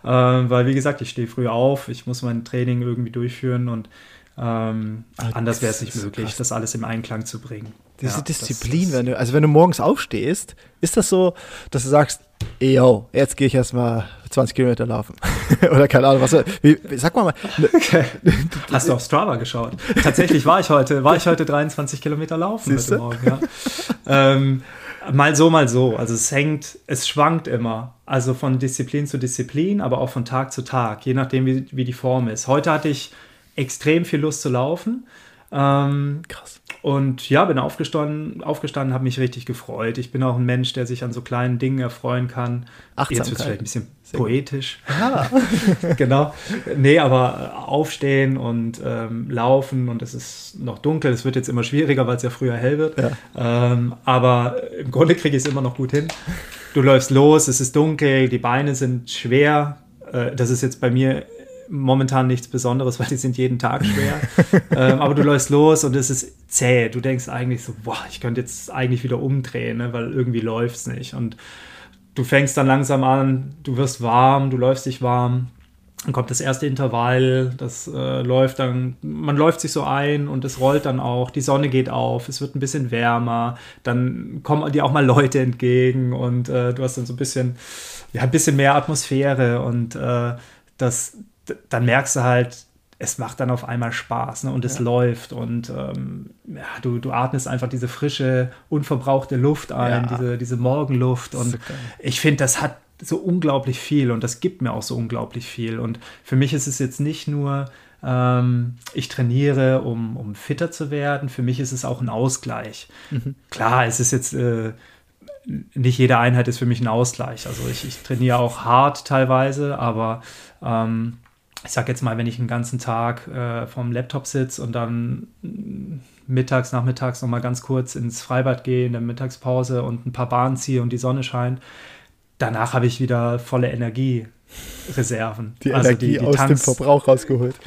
weil, wie gesagt, ich stehe früh auf, ich muss mein Training irgendwie durchführen und ähm, ah, anders wäre es nicht möglich, krass. das alles im Einklang zu bringen. Diese ja, Disziplin, wenn du, also wenn du morgens aufstehst, ist das so, dass du sagst, yo, jetzt gehe ich erstmal 20 Kilometer laufen. Oder keine Ahnung, was. Wie, sag mal mal. Okay. Hast du auf Strava geschaut? Tatsächlich war ich heute, war ich heute 23 Kilometer laufen heute Morgen, ja. ähm, mal so, mal so. Also es hängt, es schwankt immer. Also von Disziplin zu Disziplin, aber auch von Tag zu Tag, je nachdem, wie, wie die Form ist. Heute hatte ich extrem viel Lust zu laufen. Ähm, Krass. Und ja, bin aufgestanden, aufgestanden, habe mich richtig gefreut. Ich bin auch ein Mensch, der sich an so kleinen Dingen erfreuen kann. Jetzt wird es vielleicht ein bisschen poetisch. Ja. genau. Nee, aber äh, aufstehen und ähm, laufen und es ist noch dunkel. Es wird jetzt immer schwieriger, weil es ja früher hell wird. Ja. Ähm, aber im Grunde kriege ich es immer noch gut hin. Du läufst los, es ist dunkel, die Beine sind schwer. Äh, das ist jetzt bei mir momentan nichts Besonderes, weil die sind jeden Tag schwer. ähm, aber du läufst los und es ist zäh. Du denkst eigentlich so, boah, ich könnte jetzt eigentlich wieder umdrehen, ne, weil irgendwie läuft es nicht. Und du fängst dann langsam an, du wirst warm, du läufst dich warm. Dann kommt das erste Intervall, das äh, läuft dann, man läuft sich so ein und es rollt dann auch, die Sonne geht auf, es wird ein bisschen wärmer, dann kommen dir auch mal Leute entgegen und äh, du hast dann so ein bisschen, ja, ein bisschen mehr Atmosphäre und äh, das, dann merkst du halt, es macht dann auf einmal Spaß ne? und es ja. läuft und ähm, ja, du, du atmest einfach diese frische, unverbrauchte Luft ein, ja. diese, diese Morgenluft und Super. ich finde, das hat so unglaublich viel und das gibt mir auch so unglaublich viel und für mich ist es jetzt nicht nur, ähm, ich trainiere, um, um fitter zu werden, für mich ist es auch ein Ausgleich. Mhm. Klar, es ist jetzt... Äh, nicht jede Einheit ist für mich ein Ausgleich. Also ich, ich trainiere auch hart teilweise, aber ähm, ich sag jetzt mal, wenn ich einen ganzen Tag äh, vom Laptop sitze und dann mittags, nachmittags nochmal ganz kurz ins Freibad gehe in der Mittagspause und ein paar Bahnen ziehe und die Sonne scheint, danach habe ich wieder volle Energie. Reserven. Die also Energie die, die aus Tanks. dem Verbrauch rausgeholt.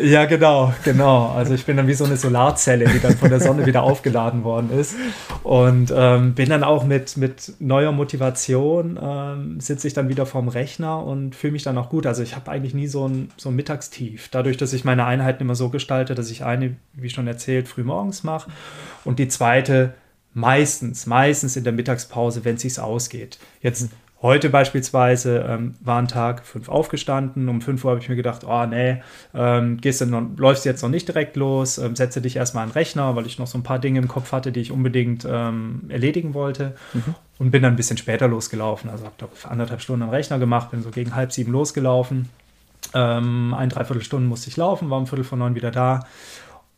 Ja, genau, genau. Also ich bin dann wie so eine Solarzelle, die dann von der Sonne wieder aufgeladen worden ist. Und ähm, bin dann auch mit, mit neuer Motivation, ähm, sitze ich dann wieder vorm Rechner und fühle mich dann auch gut. Also ich habe eigentlich nie so ein, so ein Mittagstief. Dadurch, dass ich meine Einheiten immer so gestalte, dass ich eine, wie schon erzählt, früh morgens mache und die zweite meistens, meistens in der Mittagspause, wenn es sich ausgeht. Jetzt Heute beispielsweise ähm, war ein Tag fünf aufgestanden. Um fünf Uhr habe ich mir gedacht, oh nee, ähm, gehst du noch, läufst jetzt noch nicht direkt los, ähm, setze dich erstmal an den Rechner, weil ich noch so ein paar Dinge im Kopf hatte, die ich unbedingt ähm, erledigen wollte. Mhm. Und bin dann ein bisschen später losgelaufen. Also habe anderthalb Stunden am Rechner gemacht, bin so gegen halb sieben losgelaufen. Ähm, ein, dreiviertel Stunden musste ich laufen, war um Viertel vor neun wieder da.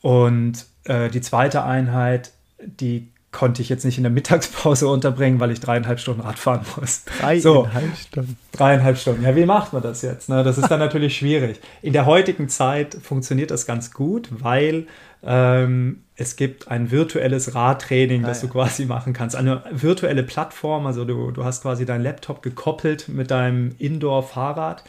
Und äh, die zweite Einheit, die konnte ich jetzt nicht in der Mittagspause unterbringen, weil ich dreieinhalb Stunden Radfahren muss. Dreieinhalb so, Stunden. Dreieinhalb Stunden. Ja, wie macht man das jetzt? Ne? Das ist dann natürlich schwierig. In der heutigen Zeit funktioniert das ganz gut, weil ähm, es gibt ein virtuelles Radtraining, das ah, ja. du quasi machen kannst. Eine virtuelle Plattform, also du, du hast quasi deinen Laptop gekoppelt mit deinem Indoor-Fahrrad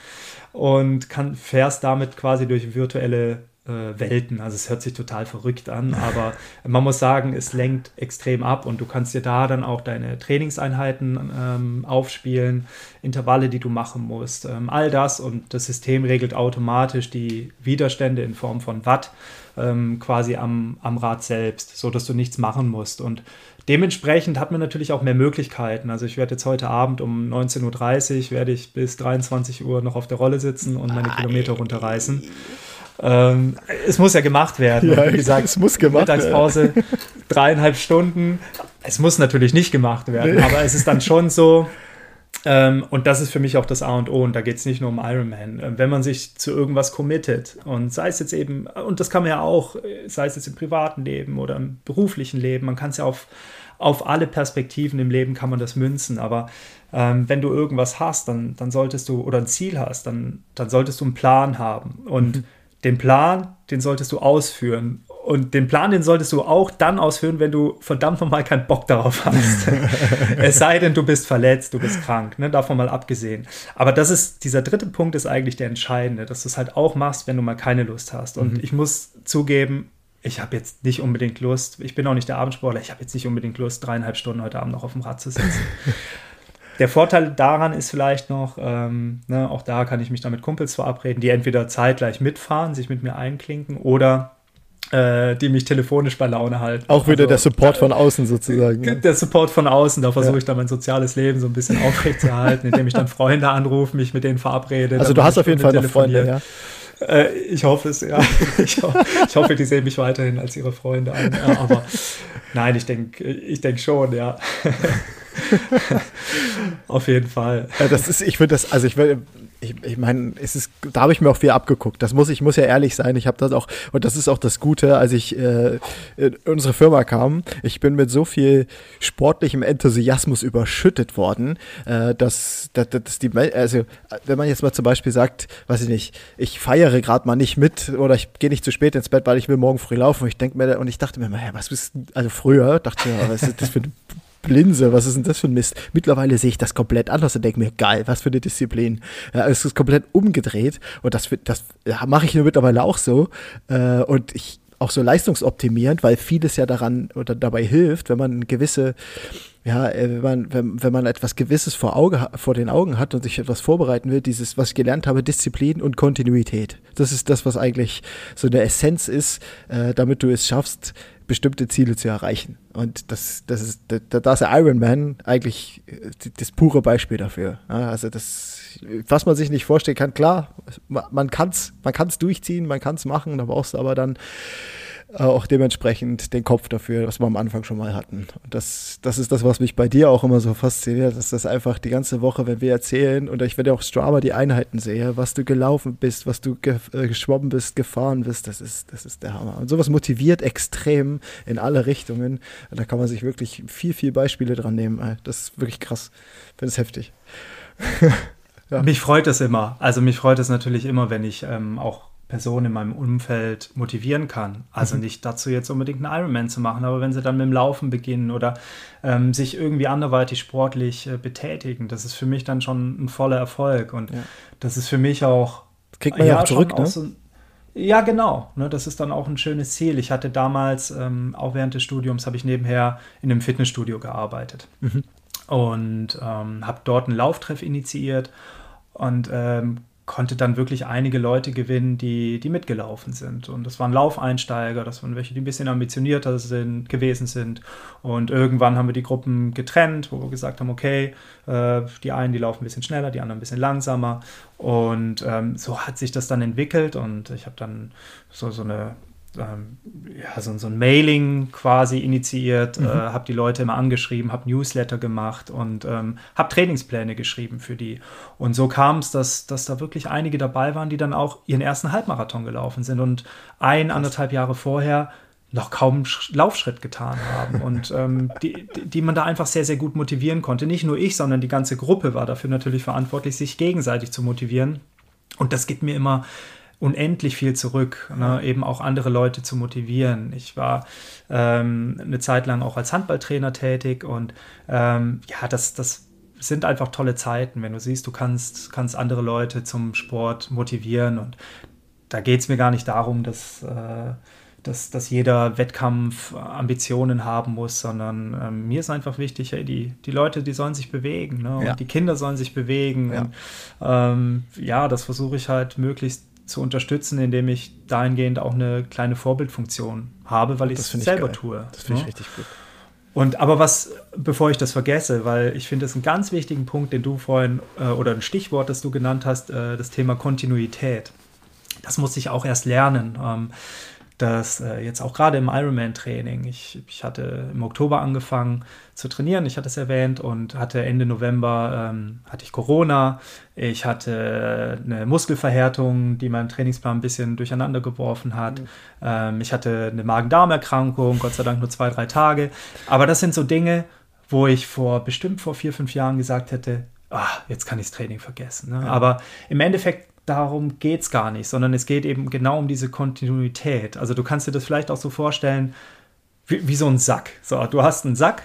und kann, fährst damit quasi durch virtuelle Welten. Also es hört sich total verrückt an, aber man muss sagen, es lenkt extrem ab und du kannst dir da dann auch deine Trainingseinheiten ähm, aufspielen, Intervalle, die du machen musst, ähm, all das und das System regelt automatisch die Widerstände in Form von Watt ähm, quasi am, am Rad selbst, sodass du nichts machen musst und Dementsprechend hat man natürlich auch mehr Möglichkeiten. Also ich werde jetzt heute Abend um 19.30 Uhr werde ich bis 23 Uhr noch auf der Rolle sitzen und meine Kilometer runterreißen. Ähm, es muss ja gemacht werden. Ja, wie gesagt, es muss gemacht Mittagspause, werden. dreieinhalb Stunden. Es muss natürlich nicht gemacht werden, nee. aber es ist dann schon so. Ähm, und das ist für mich auch das A und O. Und da geht es nicht nur um Ironman. Ähm, wenn man sich zu irgendwas committet und sei es jetzt eben, und das kann man ja auch, sei es jetzt im privaten Leben oder im beruflichen Leben, man kann es ja auf, auf alle Perspektiven im Leben kann man das münzen. Aber ähm, wenn du irgendwas hast, dann, dann solltest du, oder ein Ziel hast, dann, dann solltest du einen Plan haben. Und mhm den Plan, den solltest du ausführen. Und den Plan, den solltest du auch dann ausführen, wenn du verdammt nochmal keinen Bock darauf hast. es sei denn, du bist verletzt, du bist krank, ne? davon mal abgesehen. Aber das ist, dieser dritte Punkt ist eigentlich der entscheidende, dass du es halt auch machst, wenn du mal keine Lust hast. Und mhm. ich muss zugeben, ich habe jetzt nicht unbedingt Lust, ich bin auch nicht der Abendsportler, ich habe jetzt nicht unbedingt Lust, dreieinhalb Stunden heute Abend noch auf dem Rad zu sitzen. Der Vorteil daran ist vielleicht noch, ähm, ne, auch da kann ich mich dann mit Kumpels verabreden, die entweder zeitgleich mitfahren, sich mit mir einklinken oder äh, die mich telefonisch bei Laune halten. Auch wieder also, der Support von außen sozusagen. Ne? Der Support von außen, da versuche ja. ich dann mein soziales Leben so ein bisschen aufrechtzuerhalten, indem ich dann Freunde anrufe, mich mit denen verabrede. Also du hast auf jeden Fall noch Freunde, ja? Äh, ich hoffe es, ja. Ich, ho ich, hoffe, die sehen mich weiterhin als ihre Freunde an. Ja, aber nein, ich denke ich denk schon, ja. Auf jeden Fall. Ja, das ist, ich finde das, also ich will, ich, ich meine, es ist, da habe ich mir auch viel abgeguckt. Das muss ich muss ja ehrlich sein. Ich habe das auch und das ist auch das Gute, als ich äh, in unsere Firma kam. Ich bin mit so viel sportlichem Enthusiasmus überschüttet worden, äh, dass, dass, dass die, also wenn man jetzt mal zum Beispiel sagt, weiß ich nicht, ich feiere gerade mal nicht mit oder ich gehe nicht zu spät ins Bett, weil ich will morgen früh laufen. Und ich denke mir und ich dachte mir, was bist also früher dachte ich mir, was ist das für ein Blinse, was ist denn das für ein Mist? Mittlerweile sehe ich das komplett anders und denke mir, geil, was für eine Disziplin. Ja, es ist komplett umgedreht und das, das ja, mache ich mittlerweile auch so. Äh, und ich auch so leistungsoptimierend, weil vieles ja daran oder dabei hilft, wenn man gewisse, ja, äh, wenn man, wenn, wenn man etwas Gewisses vor, Auge, vor den Augen hat und sich etwas vorbereiten will, dieses, was ich gelernt habe, Disziplin und Kontinuität. Das ist das, was eigentlich so eine Essenz ist, äh, damit du es schaffst, bestimmte Ziele zu erreichen. Und das, das ist, da, da ist der Ironman eigentlich äh, das pure Beispiel dafür. also das, was man sich nicht vorstellen kann, klar, man kann es man kann's durchziehen, man kann es machen, da brauchst du aber dann auch dementsprechend den Kopf dafür, was wir am Anfang schon mal hatten. Und das, das ist das, was mich bei dir auch immer so fasziniert, dass das einfach die ganze Woche, wenn wir erzählen und ich werde auch Strava die Einheiten sehe, was du gelaufen bist, was du ge äh, geschwommen bist, gefahren bist, das ist, das ist der Hammer. Und sowas motiviert extrem in alle Richtungen. Und da kann man sich wirklich viel, viel Beispiele dran nehmen. Das ist wirklich krass. Ich finde es heftig. ja. Mich freut es immer. Also mich freut es natürlich immer, wenn ich ähm, auch Person in meinem Umfeld motivieren kann. Also mhm. nicht dazu jetzt unbedingt einen Ironman zu machen, aber wenn sie dann mit dem Laufen beginnen oder ähm, sich irgendwie anderweitig sportlich äh, betätigen, das ist für mich dann schon ein voller Erfolg. Und ja. das ist für mich auch. Das kriegt man ja, auch zurück, ne? Auch so, ja, genau. Ne, das ist dann auch ein schönes Ziel. Ich hatte damals, ähm, auch während des Studiums, habe ich nebenher in einem Fitnessstudio gearbeitet. Mhm. Und ähm, habe dort einen Lauftreff initiiert und ähm, konnte dann wirklich einige Leute gewinnen, die, die mitgelaufen sind. Und das waren Laufeinsteiger, das waren welche, die ein bisschen ambitionierter sind, gewesen sind. Und irgendwann haben wir die Gruppen getrennt, wo wir gesagt haben, okay, äh, die einen, die laufen ein bisschen schneller, die anderen ein bisschen langsamer. Und ähm, so hat sich das dann entwickelt und ich habe dann so, so eine ähm, ja, so, so, ein Mailing quasi initiiert, mhm. äh, habe die Leute immer angeschrieben, habe Newsletter gemacht und ähm, habe Trainingspläne geschrieben für die. Und so kam es, dass, dass da wirklich einige dabei waren, die dann auch ihren ersten Halbmarathon gelaufen sind und ein, anderthalb Jahre vorher noch kaum Laufschritt getan haben und ähm, die, die man da einfach sehr, sehr gut motivieren konnte. Nicht nur ich, sondern die ganze Gruppe war dafür natürlich verantwortlich, sich gegenseitig zu motivieren. Und das gibt mir immer unendlich viel zurück, ne? eben auch andere Leute zu motivieren. Ich war ähm, eine Zeit lang auch als Handballtrainer tätig und ähm, ja, das, das sind einfach tolle Zeiten, wenn du siehst, du kannst, kannst andere Leute zum Sport motivieren und da geht es mir gar nicht darum, dass, äh, dass, dass jeder Wettkampf Ambitionen haben muss, sondern äh, mir ist einfach wichtig, hey, die, die Leute, die sollen sich bewegen ne? und ja. die Kinder sollen sich bewegen. Ja, und, ähm, ja das versuche ich halt möglichst zu unterstützen, indem ich dahingehend auch eine kleine Vorbildfunktion habe, weil ich es selber geil. tue. Das finde ich ne? richtig gut. Und aber was, bevor ich das vergesse, weil ich finde es einen ganz wichtigen Punkt, den du vorhin äh, oder ein Stichwort, das du genannt hast, äh, das Thema Kontinuität. Das muss ich auch erst lernen. Ähm, dass äh, jetzt auch gerade im Ironman-Training, ich, ich hatte im Oktober angefangen zu trainieren, ich hatte es erwähnt, und hatte Ende November ähm, hatte ich Corona, ich hatte eine Muskelverhärtung, die meinen Trainingsplan ein bisschen durcheinander geworfen hat, mhm. ähm, ich hatte eine Magen-Darm-Erkrankung, Gott sei Dank nur zwei, drei Tage, aber das sind so Dinge, wo ich vor bestimmt vor vier, fünf Jahren gesagt hätte, ah, jetzt kann ich das Training vergessen. Ne? Ja. Aber im Endeffekt darum geht es gar nicht, sondern es geht eben genau um diese Kontinuität. Also du kannst dir das vielleicht auch so vorstellen, wie, wie so ein Sack. So, du hast einen Sack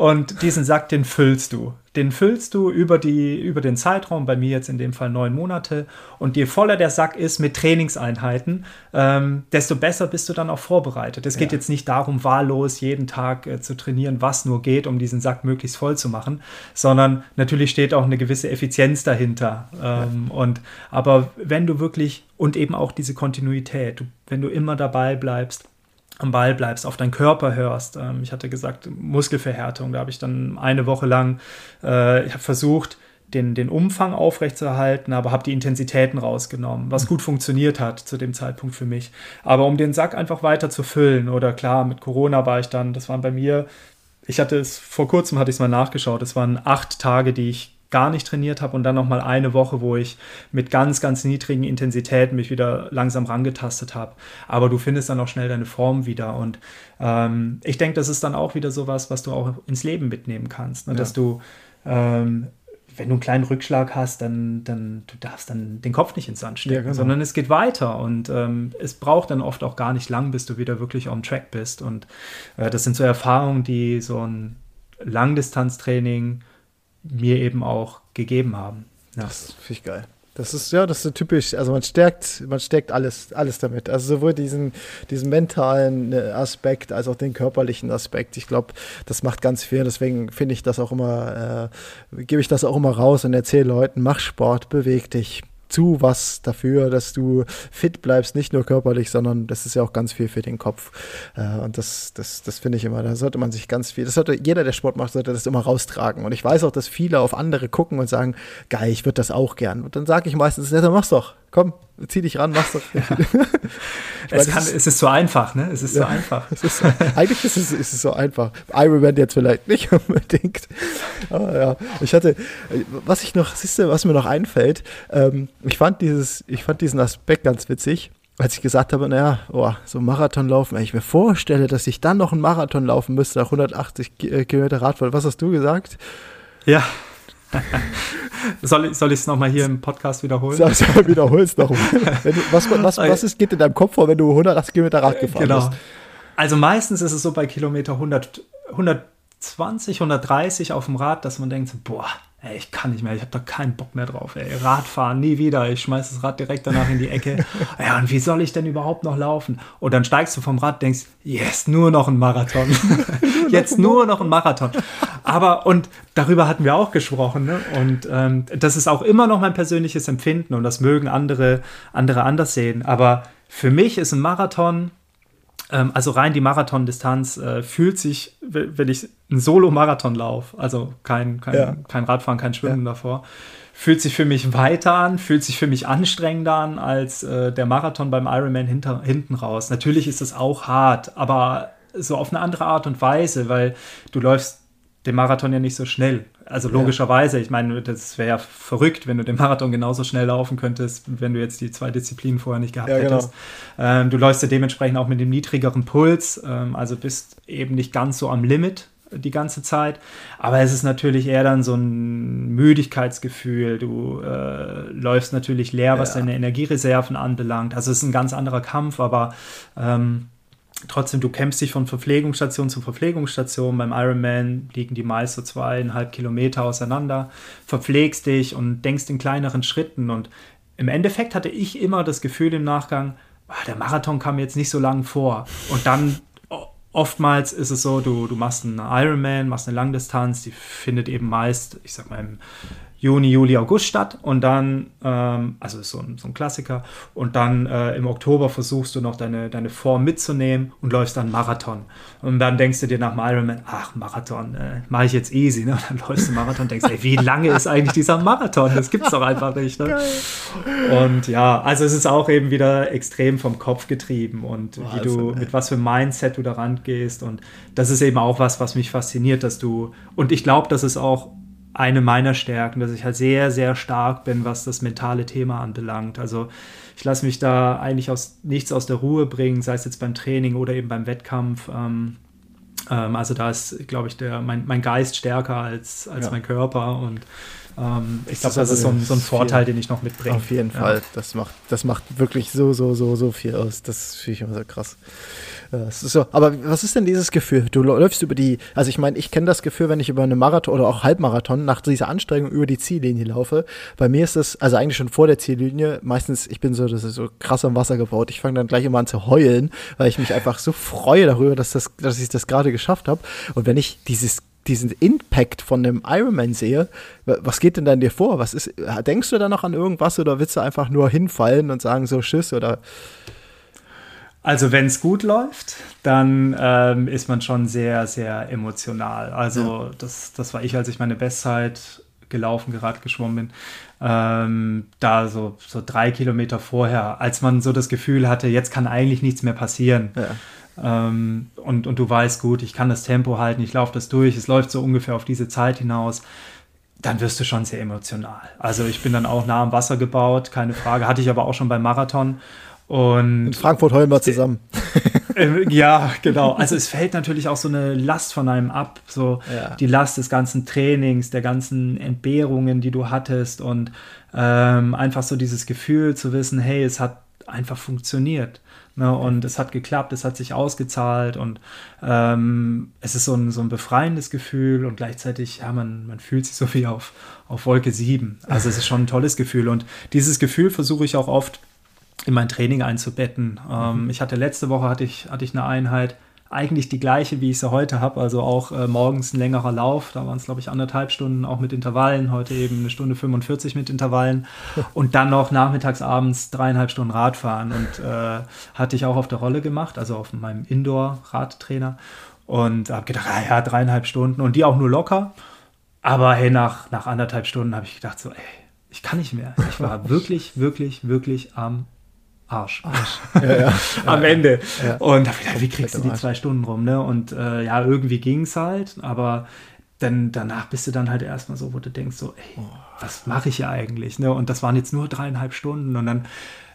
und diesen Sack, den füllst du. Den füllst du über, die, über den Zeitraum, bei mir jetzt in dem Fall neun Monate. Und je voller der Sack ist mit Trainingseinheiten, ähm, desto besser bist du dann auch vorbereitet. Es geht ja. jetzt nicht darum, wahllos jeden Tag äh, zu trainieren, was nur geht, um diesen Sack möglichst voll zu machen, sondern natürlich steht auch eine gewisse Effizienz dahinter. Ähm, ja. und, aber wenn du wirklich, und eben auch diese Kontinuität, du, wenn du immer dabei bleibst, am Ball bleibst, auf deinen Körper hörst. Ähm, ich hatte gesagt, Muskelverhärtung, da habe ich dann eine Woche lang, äh, ich habe versucht, den, den Umfang aufrechtzuerhalten, aber habe die Intensitäten rausgenommen, was gut funktioniert hat zu dem Zeitpunkt für mich. Aber um den Sack einfach weiter zu füllen, oder klar, mit Corona war ich dann, das waren bei mir, ich hatte es, vor kurzem hatte ich es mal nachgeschaut, es waren acht Tage, die ich gar nicht trainiert habe und dann noch mal eine Woche, wo ich mit ganz, ganz niedrigen Intensitäten mich wieder langsam rangetastet habe. Aber du findest dann auch schnell deine Form wieder und ähm, ich denke, das ist dann auch wieder sowas, was du auch ins Leben mitnehmen kannst, ne? ja. dass du ähm, wenn du einen kleinen Rückschlag hast, dann, dann du darfst dann den Kopf nicht ins Sand stecken, ja, genau. sondern es geht weiter und ähm, es braucht dann oft auch gar nicht lang, bis du wieder wirklich on track bist und äh, das sind so Erfahrungen, die so ein Langdistanztraining mir eben auch gegeben haben. Ja. Das finde ich geil. Das ist ja, das ist typisch. Also man stärkt, man stärkt alles, alles damit. Also sowohl diesen, diesen mentalen äh, Aspekt als auch den körperlichen Aspekt. Ich glaube, das macht ganz viel. Deswegen finde ich das auch immer, äh, gebe ich das auch immer raus und erzähle Leuten: Mach Sport, beweg dich, zu was dafür, dass du fit bleibst, nicht nur körperlich, sondern das ist ja auch ganz viel für den Kopf. Äh, und das, das, das finde ich immer, da sollte man sich ganz viel, das sollte jeder, der Sport macht, sollte das immer raustragen. Und ich weiß auch, dass viele auf andere gucken und sagen, geil, ich würde das auch gern. Und dann sage ich meistens, ja, dann mach's doch komm, zieh dich ran, mach's doch. Ja. es, kann, es, ist so einfach, ne? Es ist ja, so einfach. Ist so, eigentlich ist es, ist es so einfach. Ironman jetzt vielleicht nicht unbedingt. Aber ja, ich hatte, was ich noch, siehst du, was mir noch einfällt, ähm, ich fand dieses, ich fand diesen Aspekt ganz witzig als ich gesagt habe, naja, oh, so Marathon laufen, wenn ich mir vorstelle, dass ich dann noch einen Marathon laufen müsste nach 180 äh, Kilometer Radfahren, was hast du gesagt? Ja, soll, soll ich es nochmal hier im Podcast wiederholen? Sag, sag, wiederhol es nochmal. Was, was, was ist, geht in deinem Kopf vor, wenn du 180 Kilometer Rad gefahren genau. bist? Also meistens ist es so bei Kilometer 100, 120, 130 auf dem Rad, dass man denkt, boah, ey, ich kann nicht mehr, ich habe da keinen Bock mehr drauf. Ey. Radfahren, nie wieder. Ich schmeiß das Rad direkt danach in die Ecke. ja, und wie soll ich denn überhaupt noch laufen? Und dann steigst du vom Rad, denkst, yes, nur noch ein Marathon. Jetzt nur noch ein Marathon. Aber, und darüber hatten wir auch gesprochen, ne? Und ähm, das ist auch immer noch mein persönliches Empfinden und das mögen andere, andere anders sehen. Aber für mich ist ein Marathon ähm, also rein die Marathondistanz äh, fühlt sich, wenn ich einen Solo-Marathon laufe, also kein, kein, ja. kein Radfahren, kein Schwimmen ja. davor, fühlt sich für mich weiter an, fühlt sich für mich anstrengender an als äh, der Marathon beim Ironman hinter, hinten raus. Natürlich ist es auch hart, aber so auf eine andere Art und Weise, weil du läufst den Marathon ja nicht so schnell. Also logischerweise, ich meine, das wäre ja verrückt, wenn du den Marathon genauso schnell laufen könntest, wenn du jetzt die zwei Disziplinen vorher nicht gehabt ja, genau. hättest. Ähm, du läufst ja dementsprechend auch mit dem niedrigeren Puls, ähm, also bist eben nicht ganz so am Limit die ganze Zeit. Aber es ist natürlich eher dann so ein Müdigkeitsgefühl. Du äh, läufst natürlich leer, was ja. deine Energiereserven anbelangt. Also es ist ein ganz anderer Kampf, aber ähm, trotzdem, du kämpfst dich von Verpflegungsstation zu Verpflegungsstation. Beim Ironman liegen die meist so zweieinhalb Kilometer auseinander. Verpflegst dich und denkst in kleineren Schritten. Und im Endeffekt hatte ich immer das Gefühl im Nachgang, ah, der Marathon kam mir jetzt nicht so lang vor. Und dann oftmals ist es so, du, du machst einen Ironman, machst eine Langdistanz, die findet eben meist, ich sag mal, im Juni, Juli, August statt und dann, ähm, also ist so ein, so ein Klassiker, und dann äh, im Oktober versuchst du noch deine, deine Form mitzunehmen und läufst dann Marathon. Und dann denkst du dir nach dem Ironman, ach, Marathon, äh, mache ich jetzt easy, ne? Und dann läufst du Marathon und denkst, ey, wie lange ist eigentlich dieser Marathon? Das gibt's doch einfach nicht, ne? Und ja, also es ist auch eben wieder extrem vom Kopf getrieben und Boah, wie du, mit was für Mindset du da rangehst und das ist eben auch was, was mich fasziniert, dass du, und ich glaube, dass es auch eine meiner Stärken, dass ich halt sehr, sehr stark bin, was das mentale Thema anbelangt. Also ich lasse mich da eigentlich aus nichts aus der Ruhe bringen, sei es jetzt beim Training oder eben beim Wettkampf. Ähm, ähm, also da ist, glaube ich, der, mein, mein Geist stärker als, als ja. mein Körper und ähm, ich glaube, das ist so ein, so ein Vorteil, viel. den ich noch mitbringe. Auf jeden ja. Fall. Das macht, das macht wirklich so, so, so, so viel aus. Das finde ich immer so krass. So, aber was ist denn dieses Gefühl? Du läufst über die, also ich meine, ich kenne das Gefühl, wenn ich über eine Marathon oder auch Halbmarathon nach dieser Anstrengung über die Ziellinie laufe. Bei mir ist das, also eigentlich schon vor der Ziellinie, meistens, ich bin so, das ist so krass am Wasser gebaut. Ich fange dann gleich immer an zu heulen, weil ich mich einfach so freue darüber, dass, das, dass ich das gerade geschafft habe. Und wenn ich dieses diesen Impact von dem Ironman sehe, was geht denn dann dir vor? Was ist, denkst du da noch an irgendwas oder willst du einfach nur hinfallen und sagen so Schiss oder? Also wenn es gut läuft, dann ähm, ist man schon sehr, sehr emotional. Also ja. das, das war ich, als ich meine Bestzeit gelaufen, gerade geschwommen bin. Ähm, da so, so drei Kilometer vorher, als man so das Gefühl hatte, jetzt kann eigentlich nichts mehr passieren. Ja. Ähm, und, und du weißt gut, ich kann das Tempo halten, ich laufe das durch, es läuft so ungefähr auf diese Zeit hinaus dann wirst du schon sehr emotional. Also ich bin dann auch nah am Wasser gebaut, keine Frage. Hatte ich aber auch schon beim Marathon. Und In Frankfurt heulen wir zusammen. Äh, ja, genau. Also es fällt natürlich auch so eine Last von einem ab, so ja. die Last des ganzen Trainings, der ganzen Entbehrungen, die du hattest und ähm, einfach so dieses Gefühl zu wissen, hey, es hat einfach funktioniert. Ne? Und es hat geklappt, es hat sich ausgezahlt und ähm, es ist so ein, so ein befreiendes Gefühl und gleichzeitig, ja, man, man fühlt sich so wie auf, auf Wolke 7. Also es ist schon ein tolles Gefühl und dieses Gefühl versuche ich auch oft in mein Training einzubetten. Ähm, mhm. ich hatte letzte Woche hatte ich, hatte ich eine Einheit, eigentlich die gleiche, wie ich sie heute habe, also auch äh, morgens ein längerer Lauf, da waren es glaube ich anderthalb Stunden, auch mit Intervallen, heute eben eine Stunde 45 mit Intervallen. Und dann noch nachmittags, abends dreieinhalb Stunden Radfahren. Und äh, hatte ich auch auf der Rolle gemacht, also auf meinem Indoor-Radtrainer. Und habe gedacht, ah ja, dreieinhalb Stunden. Und die auch nur locker, aber hey, nach, nach anderthalb Stunden habe ich gedacht so, ey, ich kann nicht mehr. Ich war wirklich, wirklich, wirklich am Arsch. Arsch. Ja, ja. Am Ende. Ja. Und da gedacht, wie kriegst du die zwei Stunden rum? Ne? Und äh, ja, irgendwie ging es halt, aber dann danach bist du dann halt erstmal so, wo du denkst, so, ey, oh. was mache ich hier eigentlich? Ne? Und das waren jetzt nur dreieinhalb Stunden. Und dann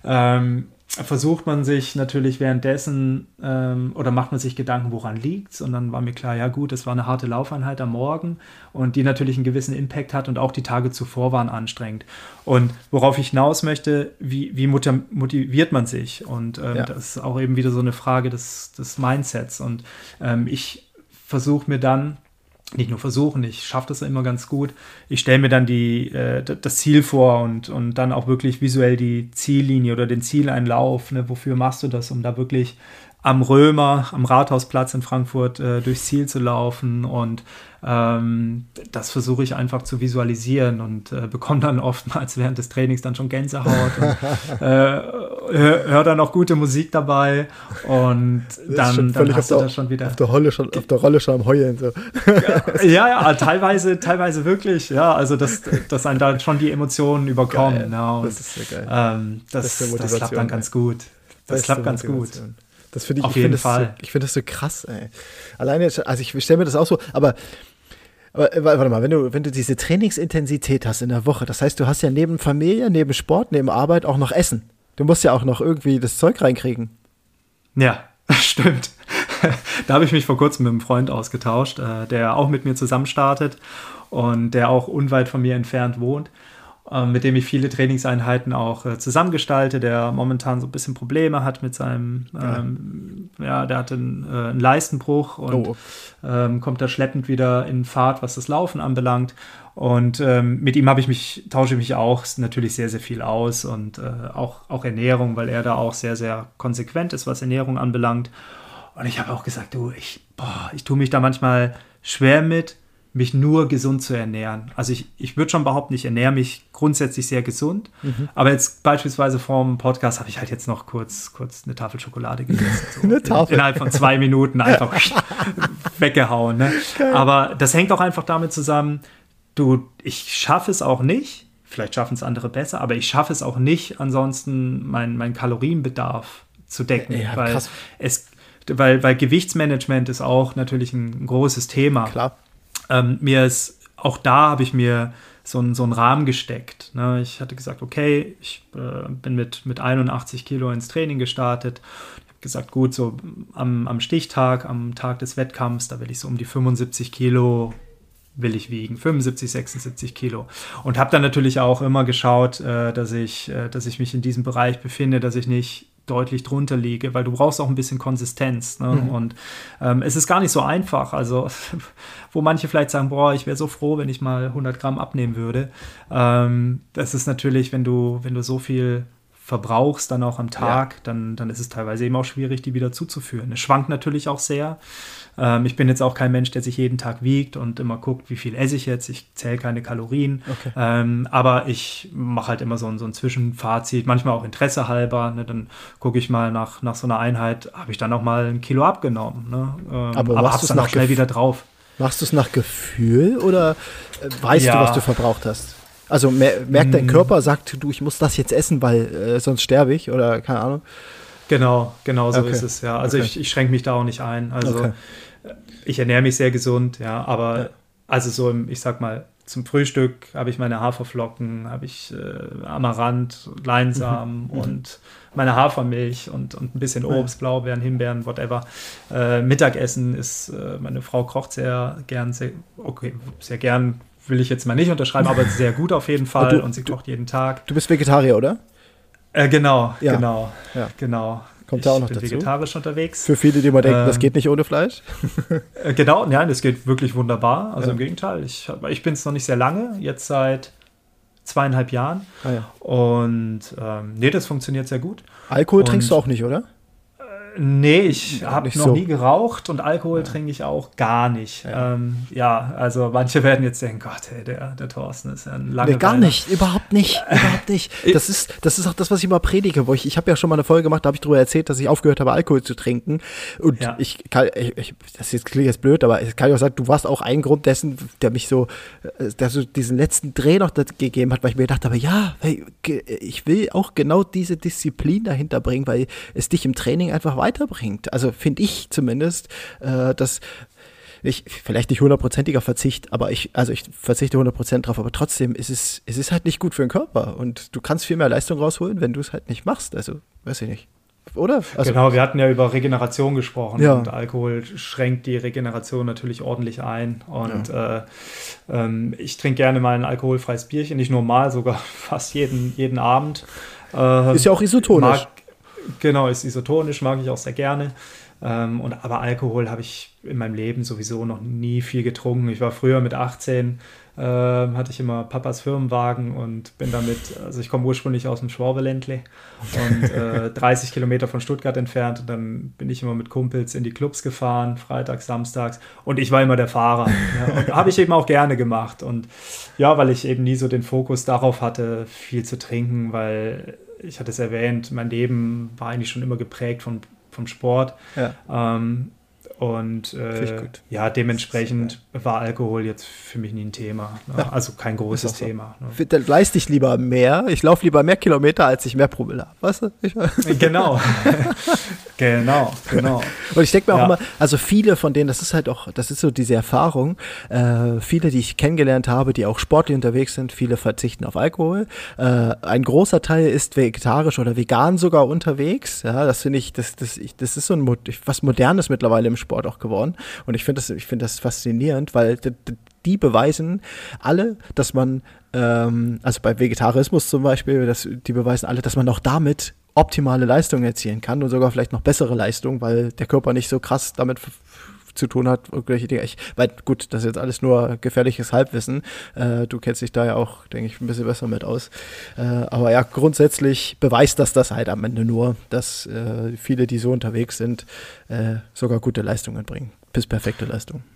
ähm, versucht man sich natürlich währenddessen ähm, oder macht man sich Gedanken, woran liegt es? Und dann war mir klar, ja gut, es war eine harte Laufeinheit am Morgen und die natürlich einen gewissen Impact hat und auch die Tage zuvor waren anstrengend. Und worauf ich hinaus möchte, wie, wie motiviert man sich? Und ähm, ja. das ist auch eben wieder so eine Frage des, des Mindsets. Und ähm, ich versuche mir dann nicht nur versuchen, ich schaffe das immer ganz gut. Ich stelle mir dann die, äh, das Ziel vor und, und dann auch wirklich visuell die Ziellinie oder den Zieleinlauf. Ne? Wofür machst du das, um da wirklich am Römer, am Rathausplatz in Frankfurt äh, durchs Ziel zu laufen und ähm, das versuche ich einfach zu visualisieren und äh, bekomme dann oftmals während des Trainings dann schon Gänsehaut und äh, höre dann auch gute Musik dabei und dann, dann hast du das schon wieder. Auf der, Rolle schon, auf der Rolle schon am Heulen. So. ja, ja, teilweise, teilweise wirklich. Ja, also dass, dass einen da schon die Emotionen überkommen. Geil. Ja, und, das ist sehr geil. Ähm, das, das klappt dann ganz gut. Das klappt ganz gut. Das finde ich, Auf ich jeden Fall. So, ich finde das so krass, ey. Alleine, also ich stelle mir das auch so, aber aber äh, warte mal, wenn du, wenn du diese Trainingsintensität hast in der Woche, das heißt, du hast ja neben Familie, neben Sport, neben Arbeit auch noch Essen. Du musst ja auch noch irgendwie das Zeug reinkriegen. Ja, stimmt. da habe ich mich vor kurzem mit einem Freund ausgetauscht, äh, der auch mit mir zusammen startet und der auch unweit von mir entfernt wohnt. Äh, mit dem ich viele Trainingseinheiten auch äh, zusammengestalte, der momentan so ein bisschen Probleme hat mit seinem, ja, ähm, ja der hatte einen, äh, einen Leistenbruch und oh. ähm, kommt da schleppend wieder in Fahrt, was das Laufen anbelangt. Und ähm, mit ihm habe ich mich, tausche ich mich auch natürlich sehr, sehr viel aus und äh, auch, auch Ernährung, weil er da auch sehr, sehr konsequent ist, was Ernährung anbelangt. Und ich habe auch gesagt, du, ich, boah, ich tue mich da manchmal schwer mit, mich nur gesund zu ernähren. Also ich, ich würde schon behaupten, ich ernähre mich grundsätzlich sehr gesund. Mhm. Aber jetzt beispielsweise vorm Podcast habe ich halt jetzt noch kurz, kurz eine Tafel Schokolade gegessen. So eine Tafel. In, innerhalb von zwei Minuten einfach weggehauen. Ne? Aber das hängt auch einfach damit zusammen, du, ich schaffe es auch nicht, vielleicht schaffen es andere besser, aber ich schaffe es auch nicht, ansonsten meinen mein Kalorienbedarf zu decken. Ja, weil krass. es weil, weil Gewichtsmanagement ist auch natürlich ein großes Thema. Klar. Ähm, mir ist, auch da habe ich mir so, ein, so einen Rahmen gesteckt. Ne? Ich hatte gesagt, okay, ich äh, bin mit, mit 81 Kilo ins Training gestartet. Ich habe gesagt, gut, so am, am Stichtag, am Tag des Wettkampfs, da will ich so um die 75 Kilo will ich wiegen, 75, 76 Kilo. Und habe dann natürlich auch immer geschaut, äh, dass, ich, äh, dass ich mich in diesem Bereich befinde, dass ich nicht deutlich drunter liege, weil du brauchst auch ein bisschen Konsistenz. Ne? Mhm. Und ähm, es ist gar nicht so einfach. Also, wo manche vielleicht sagen, boah, ich wäre so froh, wenn ich mal 100 Gramm abnehmen würde. Ähm, das ist natürlich, wenn du, wenn du so viel verbrauchst dann auch am Tag, ja. dann, dann ist es teilweise eben auch schwierig, die wieder zuzuführen. Es schwankt natürlich auch sehr. Ähm, ich bin jetzt auch kein Mensch, der sich jeden Tag wiegt und immer guckt, wie viel esse ich jetzt. Ich zähle keine Kalorien. Okay. Ähm, aber ich mache halt immer so ein, so ein Zwischenfazit, manchmal auch Interesse halber. Ne? Dann gucke ich mal nach, nach so einer Einheit, habe ich dann auch mal ein Kilo abgenommen. Ne? Ähm, aber aber hab's dann auch schnell wieder drauf. Machst du es nach Gefühl oder äh, weißt ja. du, was du verbraucht hast? Also mer merkt dein mm. Körper, sagt du, ich muss das jetzt essen, weil äh, sonst sterbe ich oder keine Ahnung. Genau, genau so okay. ist es, ja. Also okay. ich, ich schränke mich da auch nicht ein. Also okay ich ernähre mich sehr gesund, ja, aber ja. also so im, ich sag mal, zum Frühstück habe ich meine Haferflocken, habe ich äh, Amaranth, Leinsamen mhm. und meine Hafermilch und, und ein bisschen Obst, ja. Blaubeeren, Himbeeren, whatever. Äh, Mittagessen ist, äh, meine Frau kocht sehr gern, sehr, okay, sehr gern will ich jetzt mal nicht unterschreiben, aber sehr gut auf jeden Fall du, und sie kocht jeden Tag. Du bist Vegetarier, oder? Äh, genau, ja. genau, ja. genau. Kommt da auch noch bin dazu. vegetarisch unterwegs. Für viele, die mal denken, ähm, das geht nicht ohne Fleisch. Äh, genau, nein, das geht wirklich wunderbar. Also ja. im Gegenteil, ich, ich bin es noch nicht sehr lange, jetzt seit zweieinhalb Jahren. Ah, ja. Und ähm, nee, das funktioniert sehr gut. Alkohol und, trinkst du auch nicht, oder? Nee, ich ja, habe noch so. nie geraucht und Alkohol ja. trinke ich auch gar nicht. Ja. Ähm, ja. also manche werden jetzt denken, Gott, hey, der, der Thorsten ist ja ein langer. Nee, gar nicht, überhaupt nicht, überhaupt nicht. Das ist, das ist auch das, was ich immer predige, wo ich, ich habe ja schon mal eine Folge gemacht, da habe ich darüber erzählt, dass ich aufgehört habe, Alkohol zu trinken. Und ich kann, ich, ich, das jetzt klingt jetzt blöd, aber ich kann ja auch sagen, du warst auch ein Grund dessen, der mich so, äh, der so diesen letzten Dreh noch gegeben hat, weil ich mir gedacht habe, ja, ich will auch genau diese Disziplin dahinter bringen, weil es dich im Training einfach weiter weiterbringt. Also finde ich zumindest, äh, dass ich, vielleicht nicht hundertprozentiger Verzicht, aber ich, also ich verzichte hundertprozent drauf, aber trotzdem ist es, es ist halt nicht gut für den Körper und du kannst viel mehr Leistung rausholen, wenn du es halt nicht machst. Also, weiß ich nicht. Oder? Also, genau, wir hatten ja über Regeneration gesprochen ja. und Alkohol schränkt die Regeneration natürlich ordentlich ein. Und ja. äh, ähm, ich trinke gerne mal ein alkoholfreies Bierchen, nicht nur mal, sogar fast jeden, jeden Abend. Äh, ist ja auch isotonisch. Mag, Genau, ist isotonisch, mag ich auch sehr gerne. Ähm, und, aber Alkohol habe ich in meinem Leben sowieso noch nie viel getrunken. Ich war früher mit 18, äh, hatte ich immer Papas Firmenwagen und bin damit, also ich komme ursprünglich aus dem Schwabeländle und äh, 30 Kilometer von Stuttgart entfernt. Und dann bin ich immer mit Kumpels in die Clubs gefahren, freitags, samstags. Und ich war immer der Fahrer. ja, habe ich eben auch gerne gemacht. Und ja, weil ich eben nie so den Fokus darauf hatte, viel zu trinken, weil ich hatte es erwähnt, mein Leben war eigentlich schon immer geprägt von, vom Sport. Ja. Ähm, und äh, ja, dementsprechend war Alkohol jetzt für mich nie ein Thema. Ne? Ja. Also kein großes so. Thema. Ne? Dann leiste ich lieber mehr. Ich laufe lieber mehr Kilometer, als ich mehr Promille habe. Weißt du? Ich genau. genau, genau. Und ich denke mir ja. auch immer, also viele von denen, das ist halt auch, das ist so diese Erfahrung, äh, viele, die ich kennengelernt habe, die auch sportlich unterwegs sind, viele verzichten auf Alkohol. Äh, ein großer Teil ist vegetarisch oder vegan sogar unterwegs. Ja, das finde ich, das, das, das ist so ein was Modernes mittlerweile im Sport auch geworden. Und ich finde das, ich finde das faszinierend, weil die beweisen alle, dass man, ähm, also bei Vegetarismus zum Beispiel, dass, die beweisen alle, dass man auch damit optimale Leistungen erzielen kann und sogar vielleicht noch bessere Leistungen, weil der Körper nicht so krass damit zu tun hat, irgendwelche Dinge. Ich, weil gut, das ist jetzt alles nur gefährliches Halbwissen. Äh, du kennst dich da ja auch, denke ich, ein bisschen besser mit aus. Äh, aber ja, grundsätzlich beweist das das halt am Ende nur, dass äh, viele, die so unterwegs sind, äh, sogar gute Leistungen bringen. Bis perfekte Leistungen.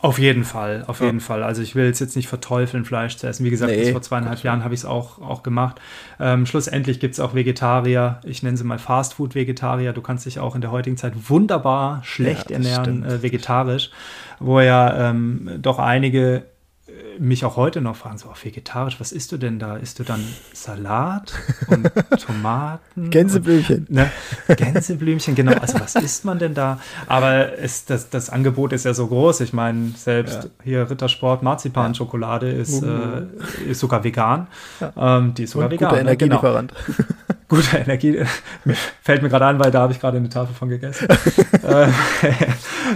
Auf jeden Fall, auf ja. jeden Fall. Also ich will jetzt, jetzt nicht verteufeln, Fleisch zu essen. Wie gesagt, nee, bis vor zweieinhalb Jahren habe ich es auch, auch gemacht. Ähm, schlussendlich gibt es auch Vegetarier, ich nenne sie mal Fastfood-Vegetarier. Du kannst dich auch in der heutigen Zeit wunderbar schlecht ja, ernähren, äh, vegetarisch, wo ja ähm, doch einige mich auch heute noch fragen, so vegetarisch, was isst du denn da? Isst du dann Salat und Tomaten? Gänseblümchen. Und, ne? Gänseblümchen, genau. Also was isst man denn da? Aber es, das, das Angebot ist ja so groß. Ich meine, selbst ja. hier Rittersport Marzipan-Schokolade ist, uh. äh, ist sogar vegan. Ja. Ähm, die ist sogar und vegan. Guter ne? Energielieferant. Genau. Guter Energie. Fällt mir gerade an, weil da habe ich gerade eine Tafel von gegessen. Äh,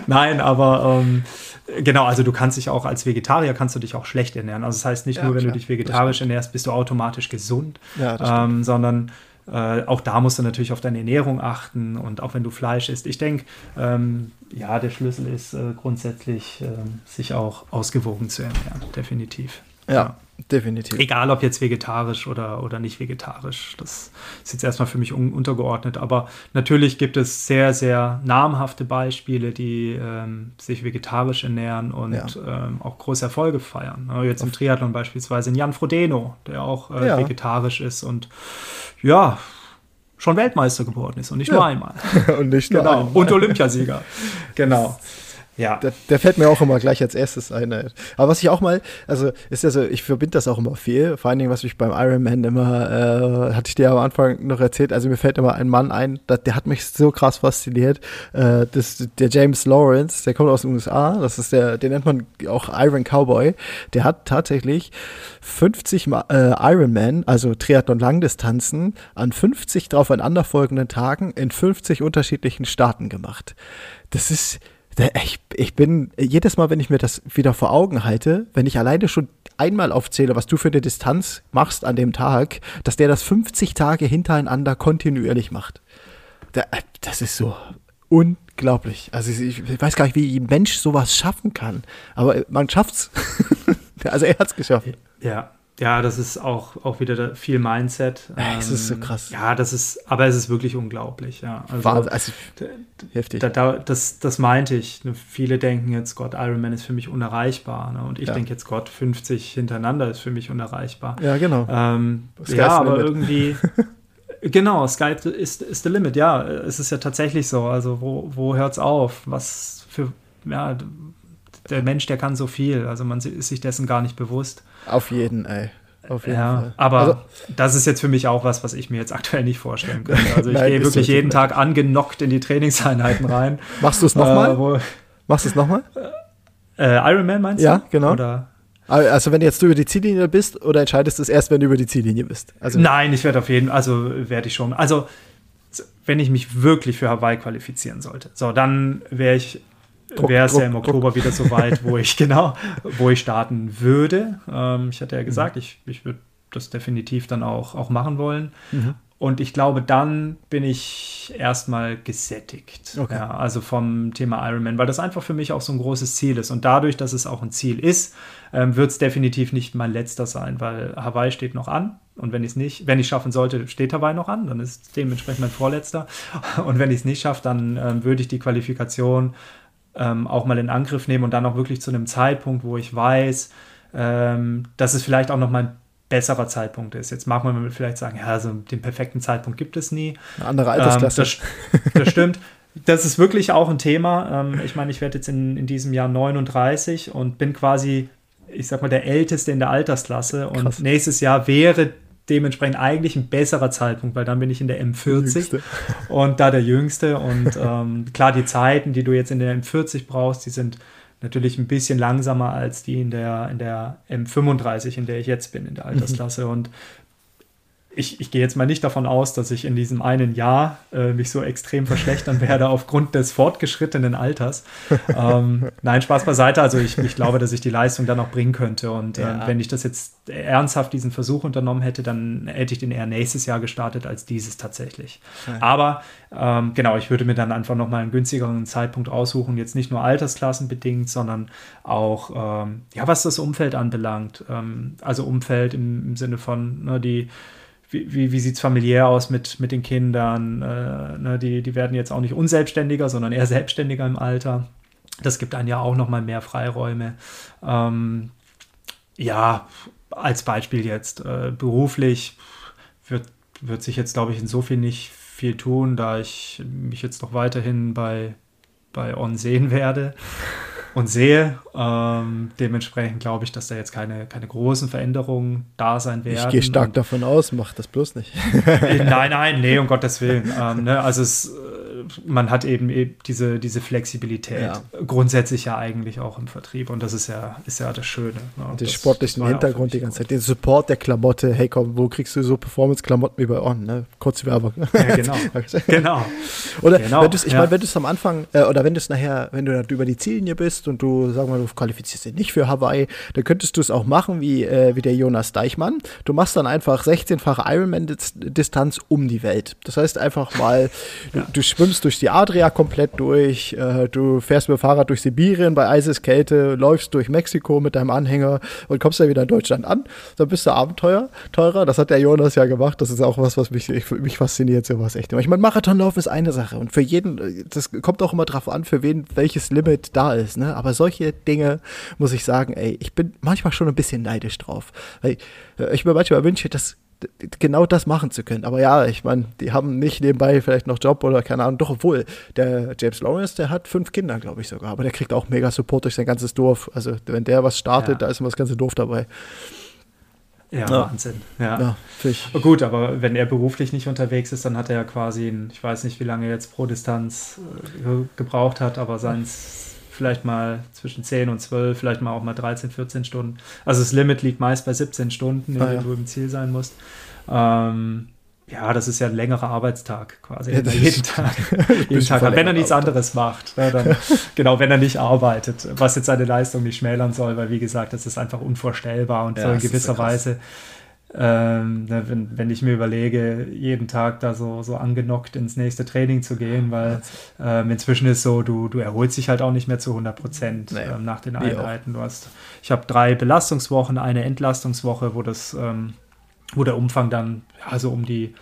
nein, aber ähm, Genau, also du kannst dich auch als Vegetarier kannst du dich auch schlecht ernähren. Also das heißt nicht ja, nur, wenn klar, du dich vegetarisch ernährst, bist du automatisch gesund, ja, ähm, sondern äh, auch da musst du natürlich auf deine Ernährung achten und auch wenn du Fleisch isst. Ich denke, ähm, ja, der Schlüssel ist äh, grundsätzlich, äh, sich auch ausgewogen zu ernähren, definitiv. Ja, ja, definitiv. Egal ob jetzt vegetarisch oder, oder nicht vegetarisch. Das ist jetzt erstmal für mich un untergeordnet. Aber natürlich gibt es sehr, sehr namhafte Beispiele, die ähm, sich vegetarisch ernähren und ja. ähm, auch große Erfolge feiern. Jetzt im Triathlon beispielsweise in Jan Frodeno, der auch äh, ja. vegetarisch ist und ja, schon Weltmeister geworden ist und nicht nur einmal. und nicht nur genau. einmal. Und Olympiasieger. genau. Ja. Der, der, fällt mir auch immer gleich als erstes ein. Aber was ich auch mal, also ist ja so, ich verbinde das auch immer viel. Vor allen Dingen, was mich beim Ironman immer, äh, hatte ich dir am Anfang noch erzählt, also mir fällt immer ein Mann ein, der, der hat mich so krass fasziniert. Äh, das, der James Lawrence, der kommt aus den USA, das ist der, den nennt man auch Iron Cowboy. Der hat tatsächlich 50 äh, Ironman, also Triathlon Langdistanzen, an 50 drauf aufeinanderfolgenden Tagen in 50 unterschiedlichen Staaten gemacht. Das ist ich, ich bin jedes Mal, wenn ich mir das wieder vor Augen halte, wenn ich alleine schon einmal aufzähle, was du für eine Distanz machst an dem Tag, dass der das 50 Tage hintereinander kontinuierlich macht. Das ist so unglaublich. Also ich weiß gar nicht, wie ein Mensch sowas schaffen kann, aber man schafft's. also er hat's geschafft. Ja, ja, das ist auch, auch wieder viel Mindset. Ja, es ist so ähm, krass. Ja, das ist, aber es ist wirklich unglaublich, ja. Also, War, also heftig. Da, da, das, das meinte ich. Ne, viele denken jetzt, Gott, Ironman ist für mich unerreichbar. Ne? Und ich ja. denke jetzt, Gott, 50 hintereinander ist für mich unerreichbar. Ja, genau. Ähm, ja, aber limit. irgendwie. genau, Sky ist, ist the limit, ja. Es ist ja tatsächlich so. Also, wo, wo hört es auf? Was für, ja, der Mensch, der kann so viel. Also, man ist sich dessen gar nicht bewusst. Auf jeden, ey. Auf jeden ja, Fall. aber also, das ist jetzt für mich auch was, was ich mir jetzt aktuell nicht vorstellen könnte. Also ich Nein, gehe wirklich jeden Tag angenockt in die Trainingseinheiten rein. Machst du es nochmal? Äh, Machst du es nochmal? Äh, Ironman meinst du? Ja, genau. Oder? Also wenn jetzt du über die Ziellinie bist oder entscheidest du es erst, wenn du über die Ziellinie bist? Also Nein, ich werde auf jeden Fall, also werde ich schon. Also wenn ich mich wirklich für Hawaii qualifizieren sollte, so dann wäre ich wäre es ja im Oktober Druck. wieder so weit, wo ich genau, wo ich starten würde. Ähm, ich hatte ja gesagt, mhm. ich, ich würde das definitiv dann auch, auch machen wollen. Mhm. Und ich glaube, dann bin ich erstmal gesättigt. Okay. Ja, also vom Thema Ironman, weil das einfach für mich auch so ein großes Ziel ist. Und dadurch, dass es auch ein Ziel ist, ähm, wird es definitiv nicht mein letzter sein, weil Hawaii steht noch an. Und wenn ich es nicht, wenn ich schaffen sollte, steht Hawaii noch an, dann ist dementsprechend mein vorletzter. Und wenn ich es nicht schaffe, dann ähm, würde ich die Qualifikation ähm, auch mal in Angriff nehmen und dann auch wirklich zu einem Zeitpunkt, wo ich weiß, ähm, dass es vielleicht auch noch mal ein besserer Zeitpunkt ist. Jetzt mag man vielleicht sagen, ja, also den perfekten Zeitpunkt gibt es nie. Eine andere Altersklasse. Ähm, das, das, stimmt. Das ist wirklich auch ein Thema. Ähm, ich meine, ich werde jetzt in, in diesem Jahr 39 und bin quasi, ich sag mal, der Älteste in der Altersklasse. Und Krass. nächstes Jahr wäre dementsprechend eigentlich ein besserer Zeitpunkt, weil dann bin ich in der M40 Jüngste. und da der Jüngste. Und ähm, klar, die Zeiten, die du jetzt in der M40 brauchst, die sind natürlich ein bisschen langsamer als die in der, in der M35, in der ich jetzt bin, in der Altersklasse. Mhm. Und ich, ich gehe jetzt mal nicht davon aus, dass ich in diesem einen Jahr äh, mich so extrem verschlechtern werde aufgrund des fortgeschrittenen Alters. ähm, nein, Spaß beiseite. Also ich, ich glaube, dass ich die Leistung dann auch bringen könnte. Und äh, ja. wenn ich das jetzt ernsthaft diesen Versuch unternommen hätte, dann hätte ich den eher nächstes Jahr gestartet als dieses tatsächlich. Ja. Aber ähm, genau, ich würde mir dann einfach nochmal einen günstigeren Zeitpunkt aussuchen. Jetzt nicht nur altersklassenbedingt, sondern auch, ähm, ja, was das Umfeld anbelangt. Ähm, also Umfeld im, im Sinne von, ne, die wie, wie, sieht es familiär aus mit, mit den Kindern? Äh, ne, die, die werden jetzt auch nicht unselbstständiger, sondern eher selbstständiger im Alter. Das gibt einem ja auch nochmal mehr Freiräume. Ähm, ja, als Beispiel jetzt äh, beruflich wird, wird sich jetzt, glaube ich, in so viel nicht viel tun, da ich mich jetzt noch weiterhin bei, bei On sehen werde und sehe. Ähm, dementsprechend glaube ich, dass da jetzt keine, keine großen Veränderungen da sein werden. Ich gehe stark und, davon aus, mach das bloß nicht. nein, nein, nee, um Gottes Willen. Ähm, ne, also es man hat eben, eben diese, diese Flexibilität ja. grundsätzlich ja eigentlich auch im Vertrieb und das ist ja, ist ja das Schöne. Ne? Den sportlichen Hintergrund die ganze Zeit, den Support der Klamotte, hey komm, wo kriegst du so Performance-Klamotten wie bei On, ne? Kurze Werbung. Ja, genau. genau. Oder genau. wenn du ich ja. meine, wenn du es am Anfang, äh, oder wenn du es nachher, wenn du über die Ziellinie bist und du, sag mal, du qualifizierst dich nicht für Hawaii, dann könntest du es auch machen wie, äh, wie der Jonas Deichmann. Du machst dann einfach 16-fache Ironman-Distanz um die Welt. Das heißt einfach mal, ja. du, du schwimmst schwimmst durch die Adria komplett durch, äh, du fährst mit dem Fahrrad durch Sibirien bei Eiseskälte, läufst durch Mexiko mit deinem Anhänger und kommst dann wieder in Deutschland an. Dann bist du Abenteuer, teurer. Das hat der Jonas ja gemacht. Das ist auch was, was mich, ich, mich fasziniert, sowas echt. Ich meine, Marathonlauf ist eine Sache und für jeden, das kommt auch immer drauf an, für wen welches Limit da ist. Ne? Aber solche Dinge muss ich sagen, ey, ich bin manchmal schon ein bisschen neidisch drauf. Weil äh, ich mir manchmal wünsche, dass genau das machen zu können. Aber ja, ich meine, die haben nicht nebenbei vielleicht noch Job oder keine Ahnung. Doch, obwohl, der James Lawrence, der hat fünf Kinder, glaube ich sogar. Aber der kriegt auch mega Support durch sein ganzes Dorf. Also, wenn der was startet, ja. da ist immer das ganze Dorf dabei. Ja, ja. Wahnsinn. Ja. ja oh, Gut, aber wenn er beruflich nicht unterwegs ist, dann hat er ja quasi, ein, ich weiß nicht, wie lange er jetzt pro Distanz äh, gebraucht hat, aber seins vielleicht mal zwischen 10 und 12, vielleicht mal auch mal 13, 14 Stunden. Also das Limit liegt meist bei 17 Stunden, in ah, ja. du im Ziel sein musst. Ähm, ja, das ist ja ein längerer Arbeitstag quasi. Ja, jeden Tag. jeden Tag. Wenn er nichts anderes macht. Ja, dann, genau, wenn er nicht arbeitet, was jetzt seine Leistung nicht schmälern soll, weil wie gesagt, das ist einfach unvorstellbar und ja, so in gewisser Weise ähm, ne, wenn, wenn ich mir überlege, jeden Tag da so, so angenockt ins nächste Training zu gehen, weil ähm, inzwischen ist so, du, du erholst dich halt auch nicht mehr zu 100 Prozent nee, ähm, nach den Einheiten. Du hast, ich habe drei Belastungswochen, eine Entlastungswoche, wo das, ähm, wo der Umfang dann ja, so um die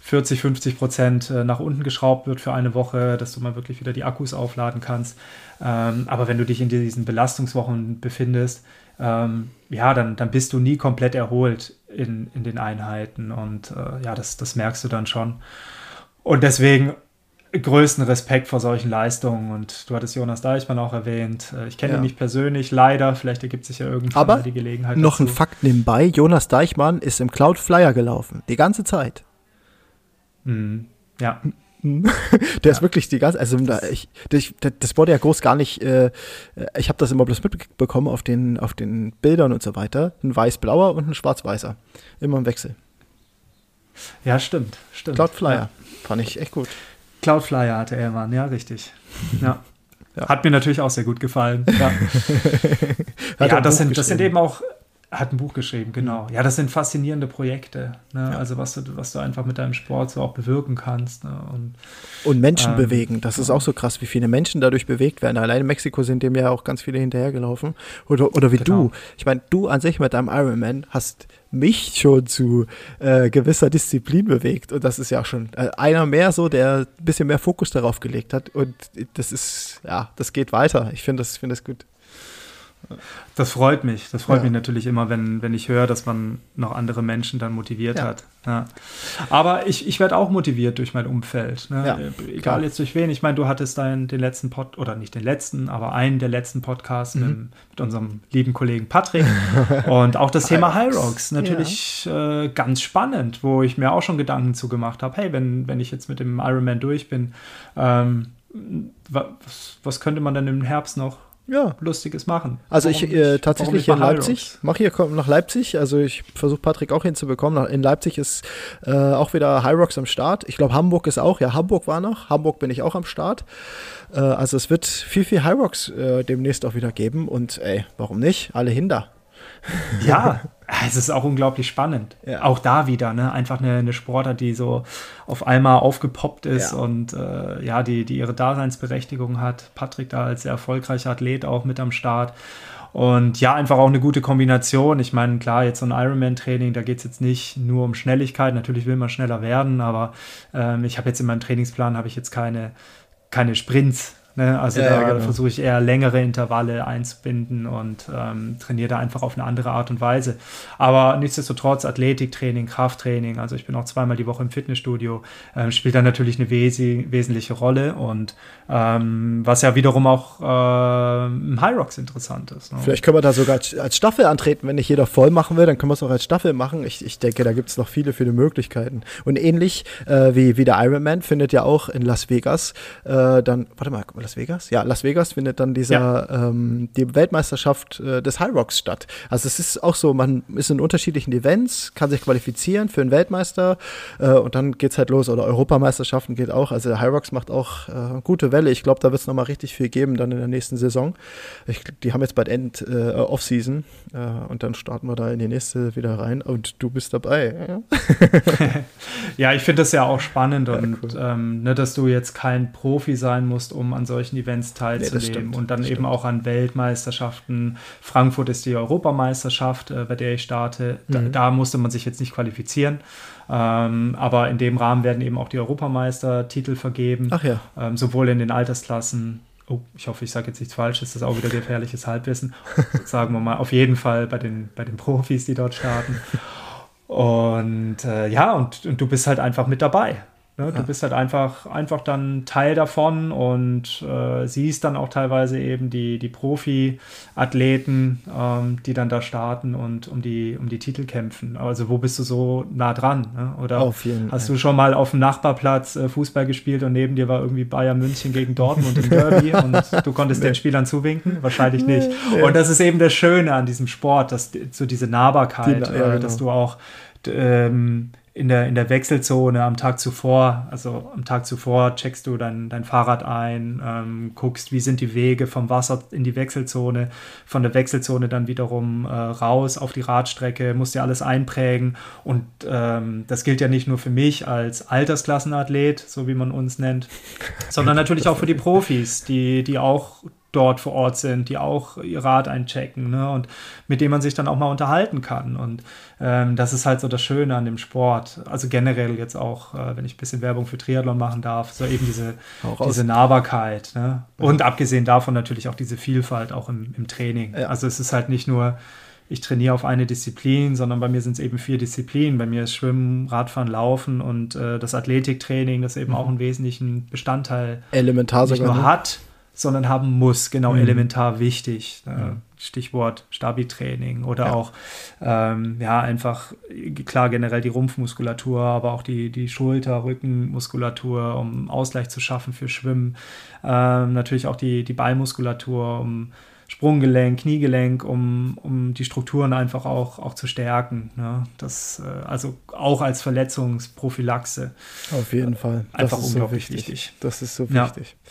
40, 50 Prozent äh, nach unten geschraubt wird für eine Woche, dass du mal wirklich wieder die Akkus aufladen kannst. Ähm, aber wenn du dich in diesen Belastungswochen befindest, ähm, ja, dann, dann bist du nie komplett erholt in, in den Einheiten und äh, ja, das, das merkst du dann schon. Und deswegen größten Respekt vor solchen Leistungen und du hattest Jonas Deichmann auch erwähnt. Äh, ich kenne ja. ihn nicht persönlich, leider, vielleicht ergibt sich ja irgendwann Aber die Gelegenheit. Noch dazu. ein Fakt nebenbei, Jonas Deichmann ist im Cloud Flyer gelaufen, die ganze Zeit. Mhm. Ja. der ja. ist wirklich die ganze, also ich, ich, das wurde ja groß gar nicht, äh, ich habe das immer bloß mitbekommen auf den, auf den Bildern und so weiter. Ein weiß-blauer und ein schwarz-weißer. Immer im Wechsel. Ja, stimmt, stimmt. Cloud Flyer. Ja. Fand ich echt gut. Cloud Flyer hatte er mal, ja, richtig. Ja. ja. Hat mir natürlich auch sehr gut gefallen. Ja, ja das, sind, das sind eben auch hat ein Buch geschrieben, genau. Ja, das sind faszinierende Projekte. Ne? Ja. Also was du, was du einfach mit deinem Sport so auch bewirken kannst. Ne? Und, und Menschen ähm, bewegen. Das ist auch so krass, wie viele Menschen dadurch bewegt werden. Allein in Mexiko sind dem ja auch ganz viele hinterhergelaufen. Oder, oder wie genau. du. Ich meine, du an sich mit deinem Ironman hast mich schon zu äh, gewisser Disziplin bewegt. Und das ist ja auch schon äh, einer mehr so, der ein bisschen mehr Fokus darauf gelegt hat. Und das ist, ja, das geht weiter. Ich finde das, find das gut. Das freut mich. Das freut ja. mich natürlich immer, wenn, wenn ich höre, dass man noch andere Menschen dann motiviert ja. hat. Ja. Aber ich, ich werde auch motiviert durch mein Umfeld. Ne? Egal klar. jetzt durch wen. Ich meine, du hattest deinen, den letzten Pod, oder nicht den letzten, aber einen der letzten Podcasts mhm. mit, mit, unserem lieben Kollegen Patrick. Und auch das Thema High Rocks. Natürlich äh, ganz spannend, wo ich mir auch schon Gedanken zu gemacht habe. Hey, wenn, wenn ich jetzt mit dem Ironman durch bin, ähm, was, was könnte man denn im Herbst noch ja. Lustiges machen. Also warum ich äh, tatsächlich hier in Leipzig, mache hier komm nach Leipzig. Also ich versuche Patrick auch hinzubekommen. In Leipzig ist äh, auch wieder High Rocks am Start. Ich glaube Hamburg ist auch. Ja, Hamburg war noch. Hamburg bin ich auch am Start. Äh, also es wird viel, viel High Rocks äh, demnächst auch wieder geben. Und ey, warum nicht? Alle hin da. Ja, es ist auch unglaublich spannend. Ja. Auch da wieder, ne? Einfach eine, eine Sportart, die so auf einmal aufgepoppt ist ja. und äh, ja, die, die ihre Daseinsberechtigung hat. Patrick da als sehr erfolgreicher Athlet auch mit am Start. Und ja, einfach auch eine gute Kombination. Ich meine, klar, jetzt so ein Ironman-Training, da geht es jetzt nicht nur um Schnelligkeit. Natürlich will man schneller werden, aber ähm, ich habe jetzt in meinem Trainingsplan habe ich jetzt keine, keine Sprints Ne? Also ja, da genau. versuche ich eher längere Intervalle einzubinden und ähm, trainiere da einfach auf eine andere Art und Weise. Aber nichtsdestotrotz Athletiktraining, Krafttraining, also ich bin auch zweimal die Woche im Fitnessstudio, äh, spielt da natürlich eine wes wesentliche Rolle und ähm, was ja wiederum auch äh, im High Rocks interessant ist. Ne? Vielleicht können wir da sogar als Staffel antreten, wenn nicht jeder voll machen will, dann können wir es auch als Staffel machen. Ich, ich denke, da gibt es noch viele, viele Möglichkeiten. Und ähnlich äh, wie, wie der Ironman findet ja auch in Las Vegas äh, dann, warte mal, Las Vegas? Ja, Las Vegas findet dann dieser, ja. ähm, die Weltmeisterschaft äh, des High Rocks statt. Also es ist auch so, man ist in unterschiedlichen Events, kann sich qualifizieren für einen Weltmeister äh, und dann geht es halt los. Oder Europameisterschaften geht auch. Also der High Rocks macht auch äh, gute Welle. Ich glaube, da wird es nochmal richtig viel geben dann in der nächsten Saison. Ich, die haben jetzt bald End äh, Off-Season äh, und dann starten wir da in die nächste wieder rein und du bist dabei. Ja, ich finde das ja auch spannend und ja, cool. ähm, ne, dass du jetzt kein Profi sein musst, um an solchen Events teilzunehmen nee, und dann eben auch an Weltmeisterschaften. Frankfurt ist die Europameisterschaft, äh, bei der ich starte. Da, mhm. da, musste man sich jetzt nicht qualifizieren. Ähm, aber in dem Rahmen werden eben auch die Europameistertitel vergeben. Ach ja. Ähm, sowohl in den Altersklassen oh, ich hoffe, ich sage jetzt nichts Falsches, das ist auch wieder gefährliches Halbwissen. Sagen wir mal, auf jeden Fall bei den, bei den Profis, die dort starten. Und äh, ja, und, und, du bist halt einfach mit dabei. Ne? Du bist halt einfach, einfach dann Teil davon und äh, siehst dann auch teilweise eben die, die Profi-Athleten, ähm, die dann da starten und um die, um die Titel kämpfen. Also wo bist du so nah dran? Ne? Oder hast Fall. du schon mal auf dem Nachbarplatz äh, Fußball gespielt und neben dir war irgendwie Bayern München gegen Dortmund im Derby und du konntest nee. den Spielern zuwinken? Wahrscheinlich nicht. Nee. Und das ist eben das Schöne an diesem Sport, dass so diese Nahbarkeit, die, ja, äh, genau. dass du auch ähm, in der, in der Wechselzone am Tag zuvor, also am Tag zuvor checkst du dein, dein Fahrrad ein, ähm, guckst, wie sind die Wege vom Wasser in die Wechselzone, von der Wechselzone dann wiederum äh, raus auf die Radstrecke, musst dir alles einprägen. Und ähm, das gilt ja nicht nur für mich als Altersklassenathlet, so wie man uns nennt, sondern natürlich auch für die Profis, die, die auch dort vor Ort sind, die auch ihr Rad einchecken ne? und mit denen man sich dann auch mal unterhalten kann. Und ähm, das ist halt so das Schöne an dem Sport. Also generell jetzt auch, äh, wenn ich ein bisschen Werbung für Triathlon machen darf, so eben diese, diese Nahbarkeit. Ne? Und ja. abgesehen davon natürlich auch diese Vielfalt auch im, im Training. Ja. Also es ist halt nicht nur, ich trainiere auf eine Disziplin, sondern bei mir sind es eben vier Disziplinen. Bei mir ist Schwimmen, Radfahren, Laufen und äh, das Athletiktraining, das eben mhm. auch einen wesentlichen Bestandteil Elementar nicht nur ne? hat, sondern haben muss, genau mhm. elementar wichtig. Äh, Stichwort Stabi-Training oder ja. auch ähm, ja einfach klar generell die Rumpfmuskulatur, aber auch die, die Schulter, Rückenmuskulatur, um Ausgleich zu schaffen für Schwimmen. Ähm, natürlich auch die, die Ballmuskulatur, um Sprunggelenk, Kniegelenk, um, um die Strukturen einfach auch, auch zu stärken. Ne? Das, äh, also auch als Verletzungsprophylaxe. Auf jeden Fall. Einfach unglaublich so wichtig. wichtig. Das ist so wichtig. Ja.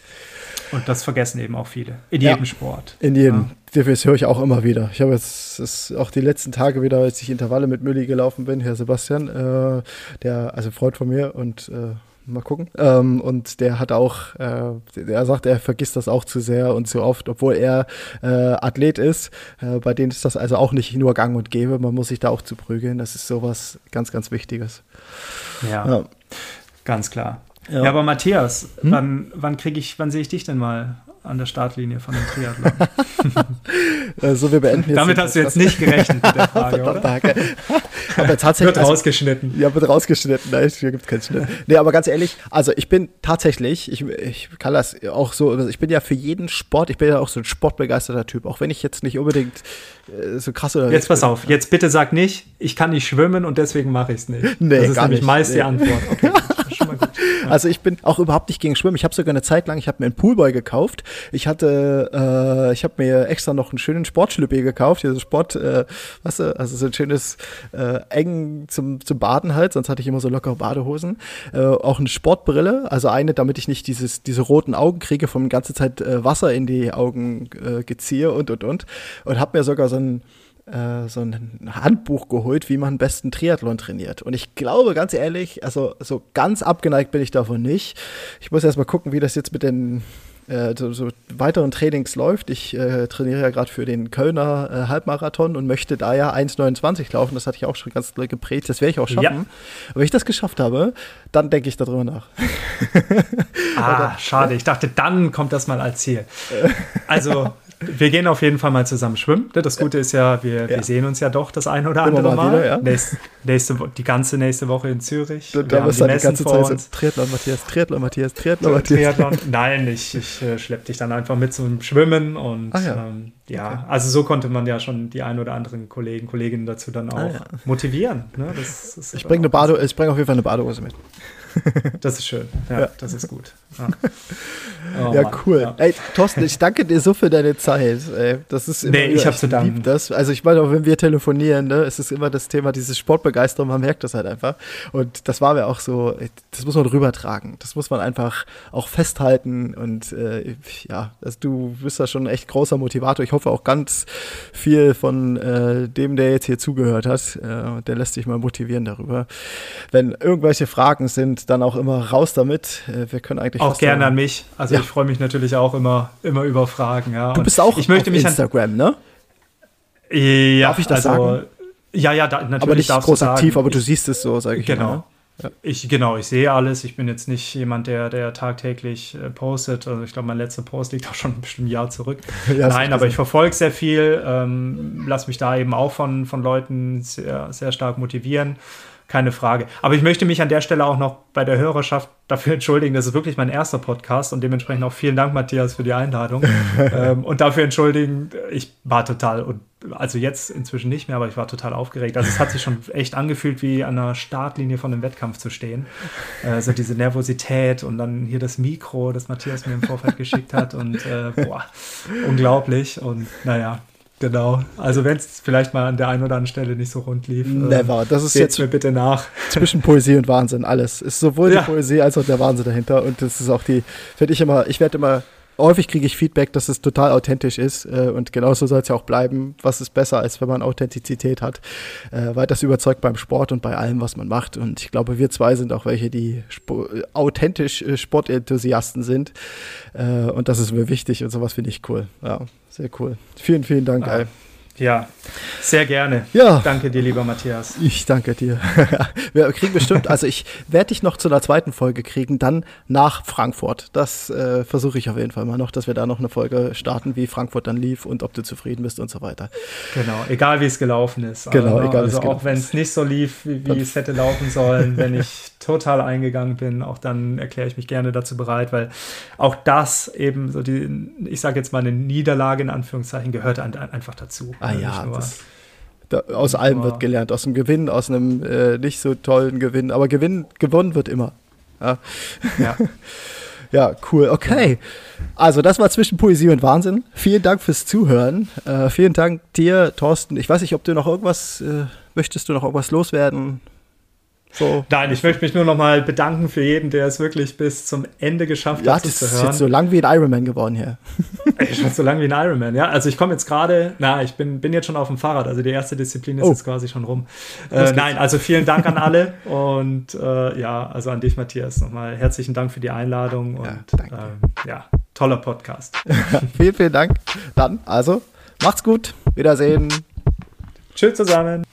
Und das vergessen eben auch viele. In jedem ja, Sport. In jedem. Ja. Das höre ich auch immer wieder. Ich habe jetzt auch die letzten Tage wieder, als ich Intervalle mit Mülli gelaufen bin, Herr Sebastian, äh, der, also Freund von mir und äh, mal gucken. Ähm, und der hat auch, äh, er sagt, er vergisst das auch zu sehr und zu oft, obwohl er äh, Athlet ist. Äh, bei denen ist das also auch nicht nur Gang und Gäbe, man muss sich da auch zu prügeln. Das ist sowas ganz, ganz Wichtiges. ja. ja. ganz klar. Ja, ja aber Matthias, hm? wann, wann kriege ich, wann sehe ich dich denn mal an der Startlinie von dem Triathlon? Äh, so, wir beenden jetzt. Damit hast du jetzt nicht gerechnet mit der Frage, oder? aber tatsächlich, wird rausgeschnitten. Ja, wird rausgeschnitten. Nein, hier gibt es keinen Schnitt. Nee, aber ganz ehrlich, also ich bin tatsächlich, ich, ich kann das auch so, also ich bin ja für jeden Sport, ich bin ja auch so ein sportbegeisterter Typ, auch wenn ich jetzt nicht unbedingt äh, so krass oder. Jetzt pass auf, jetzt bitte sag nicht, ich kann nicht schwimmen und deswegen mache ich es nicht. Nee, das ist nämlich nicht. meist nee. die Antwort. Okay. Also ich bin auch überhaupt nicht gegen Schwimmen. Ich habe sogar eine Zeit lang, ich habe mir einen Poolboy gekauft. Ich hatte, äh, ich habe mir extra noch einen schönen Sportschlüppi gekauft, dieses Sport, äh, was du, also so ein schönes äh, eng zum, zum Baden halt, sonst hatte ich immer so lockere Badehosen. Äh, auch eine Sportbrille, also eine, damit ich nicht dieses, diese roten Augen kriege, vom ganze Zeit äh, Wasser in die Augen äh, geziehe und und und. Und habe mir sogar so ein äh, so ein Handbuch geholt, wie man am besten Triathlon trainiert. Und ich glaube, ganz ehrlich, also so ganz abgeneigt bin ich davon nicht. Ich muss erst mal gucken, wie das jetzt mit den äh, so, so, weiteren Trainings läuft. Ich äh, trainiere ja gerade für den Kölner äh, Halbmarathon und möchte da ja 1,29 laufen. Das hatte ich auch schon ganz geprägt. Das werde ich auch schaffen. Ja. Aber wenn ich das geschafft habe, dann denke ich darüber nach. ah, schade. Ich dachte, dann kommt das mal als Ziel. Also wir gehen auf jeden Fall mal zusammen schwimmen. Das Gute ist ja, wir, ja. wir sehen uns ja doch das eine oder andere Mal. Wieder, ja. nächste, nächste, die ganze nächste Woche in Zürich. Da, da wirst du die ganze Zeit so, Triathlon, Matthias, Triathlon, Matthias, Triathlon, Matthias. Triathlon. Nein, ich, ich äh, schleppe dich dann einfach mit zum Schwimmen und ah, ja, ähm, ja okay. also so konnte man ja schon die ein oder anderen Kollegen, Kolleginnen dazu dann ah, auch ah, motivieren. Ne? Das, das ich bringe bring auf jeden Fall eine Badehose mit. Das ist schön. Ja, ja. das ist gut. Ja, oh, ja cool. Ja. Ey, Thorsten, ich danke dir so für deine Zeit. Ey, das ist immer nee, ich habe zu danken. Das. Also ich meine auch, wenn wir telefonieren, ne, es ist immer das Thema dieses Sportbegeisterung, man merkt das halt einfach. Und das war mir auch so, das muss man rübertragen. Das muss man einfach auch festhalten. Und äh, ja, also du bist da schon ein echt großer Motivator. Ich hoffe auch ganz viel von äh, dem, der jetzt hier zugehört hat, äh, der lässt sich mal motivieren darüber. Wenn irgendwelche Fragen sind, dann auch immer raus damit. Äh, wir können eigentlich auch gerne an mich. Also ja. ich freue mich natürlich auch immer, immer über Fragen. Ja. Du bist auch ich möchte auf mich Instagram, ne? Ja, Darf ich das also, sagen? Ja, ja, da, natürlich. Aber nicht groß aktiv, aber du siehst es so, sage ich Genau. Mal, ne? Ja. Ich, genau, ich sehe alles. Ich bin jetzt nicht jemand, der, der tagtäglich äh, postet. Also ich glaube, mein letzter Post liegt auch schon ein bestimmtes Jahr zurück. ja, Nein, aber ich verfolge sehr viel, ähm, lasse mich da eben auch von, von Leuten sehr, sehr stark motivieren keine Frage. Aber ich möchte mich an der Stelle auch noch bei der Hörerschaft dafür entschuldigen. Das ist wirklich mein erster Podcast und dementsprechend auch vielen Dank, Matthias, für die Einladung. ähm, und dafür entschuldigen, ich war total, und also jetzt inzwischen nicht mehr, aber ich war total aufgeregt. Also es hat sich schon echt angefühlt, wie an der Startlinie von einem Wettkampf zu stehen. Also diese Nervosität und dann hier das Mikro, das Matthias mir im Vorfeld geschickt hat und äh, boah, unglaublich. Und naja, Genau. Also wenn es vielleicht mal an der einen oder anderen Stelle nicht so rund lief. Never. Das ist jetzt mir bitte nach. Zwischen Poesie und Wahnsinn alles. Ist sowohl ja. die Poesie als auch der Wahnsinn dahinter. Und das ist auch die, finde ich immer, ich werde immer häufig kriege ich Feedback, dass es total authentisch ist äh, und genauso soll es ja auch bleiben. Was ist besser, als wenn man Authentizität hat, äh, weil das überzeugt beim Sport und bei allem, was man macht. Und ich glaube, wir zwei sind auch welche, die Sp authentisch äh, Sportenthusiasten sind. Äh, und das ist mir wichtig und sowas finde ich cool. Ja, sehr cool. Vielen, vielen Dank. Ah. Ja, sehr gerne. Ja. Danke dir, lieber Matthias. Ich danke dir. Wir kriegen bestimmt, also ich werde dich noch zu einer zweiten Folge kriegen, dann nach Frankfurt. Das äh, versuche ich auf jeden Fall mal noch, dass wir da noch eine Folge starten, wie Frankfurt dann lief und ob du zufrieden bist und so weiter. Genau, egal wie es gelaufen ist. Genau, also, egal also auch wenn es nicht so lief, wie, wie es hätte laufen sollen, wenn ich total eingegangen bin, auch dann erkläre ich mich gerne dazu bereit, weil auch das eben so die, ich sage jetzt mal eine Niederlage in Anführungszeichen gehört an, einfach dazu. Ah ja, das, da, aus allem wird gelernt, aus dem Gewinn, aus einem äh, nicht so tollen Gewinn, aber Gewinn, gewonnen wird immer. Ja. ja. ja cool. Okay. Also, das war zwischen Poesie und Wahnsinn. Vielen Dank fürs Zuhören. Äh, vielen Dank dir, Thorsten. Ich weiß nicht, ob du noch irgendwas, äh, möchtest du noch irgendwas loswerden? So. Nein, ich möchte mich nur noch mal bedanken für jeden, der es wirklich bis zum Ende geschafft ja, hat, das zu hören. Ist jetzt so lang wie ein Ironman geworden hier. ich bin so lang wie ein Ironman, ja. Also ich komme jetzt gerade, na, ich bin, bin jetzt schon auf dem Fahrrad, also die erste Disziplin ist oh. jetzt quasi schon rum. Äh, nein, also vielen Dank an alle und äh, ja, also an dich, Matthias, nochmal herzlichen Dank für die Einladung und ja, ähm, ja toller Podcast. vielen, vielen Dank. Dann, also, macht's gut, Wiedersehen. Tschüss zusammen.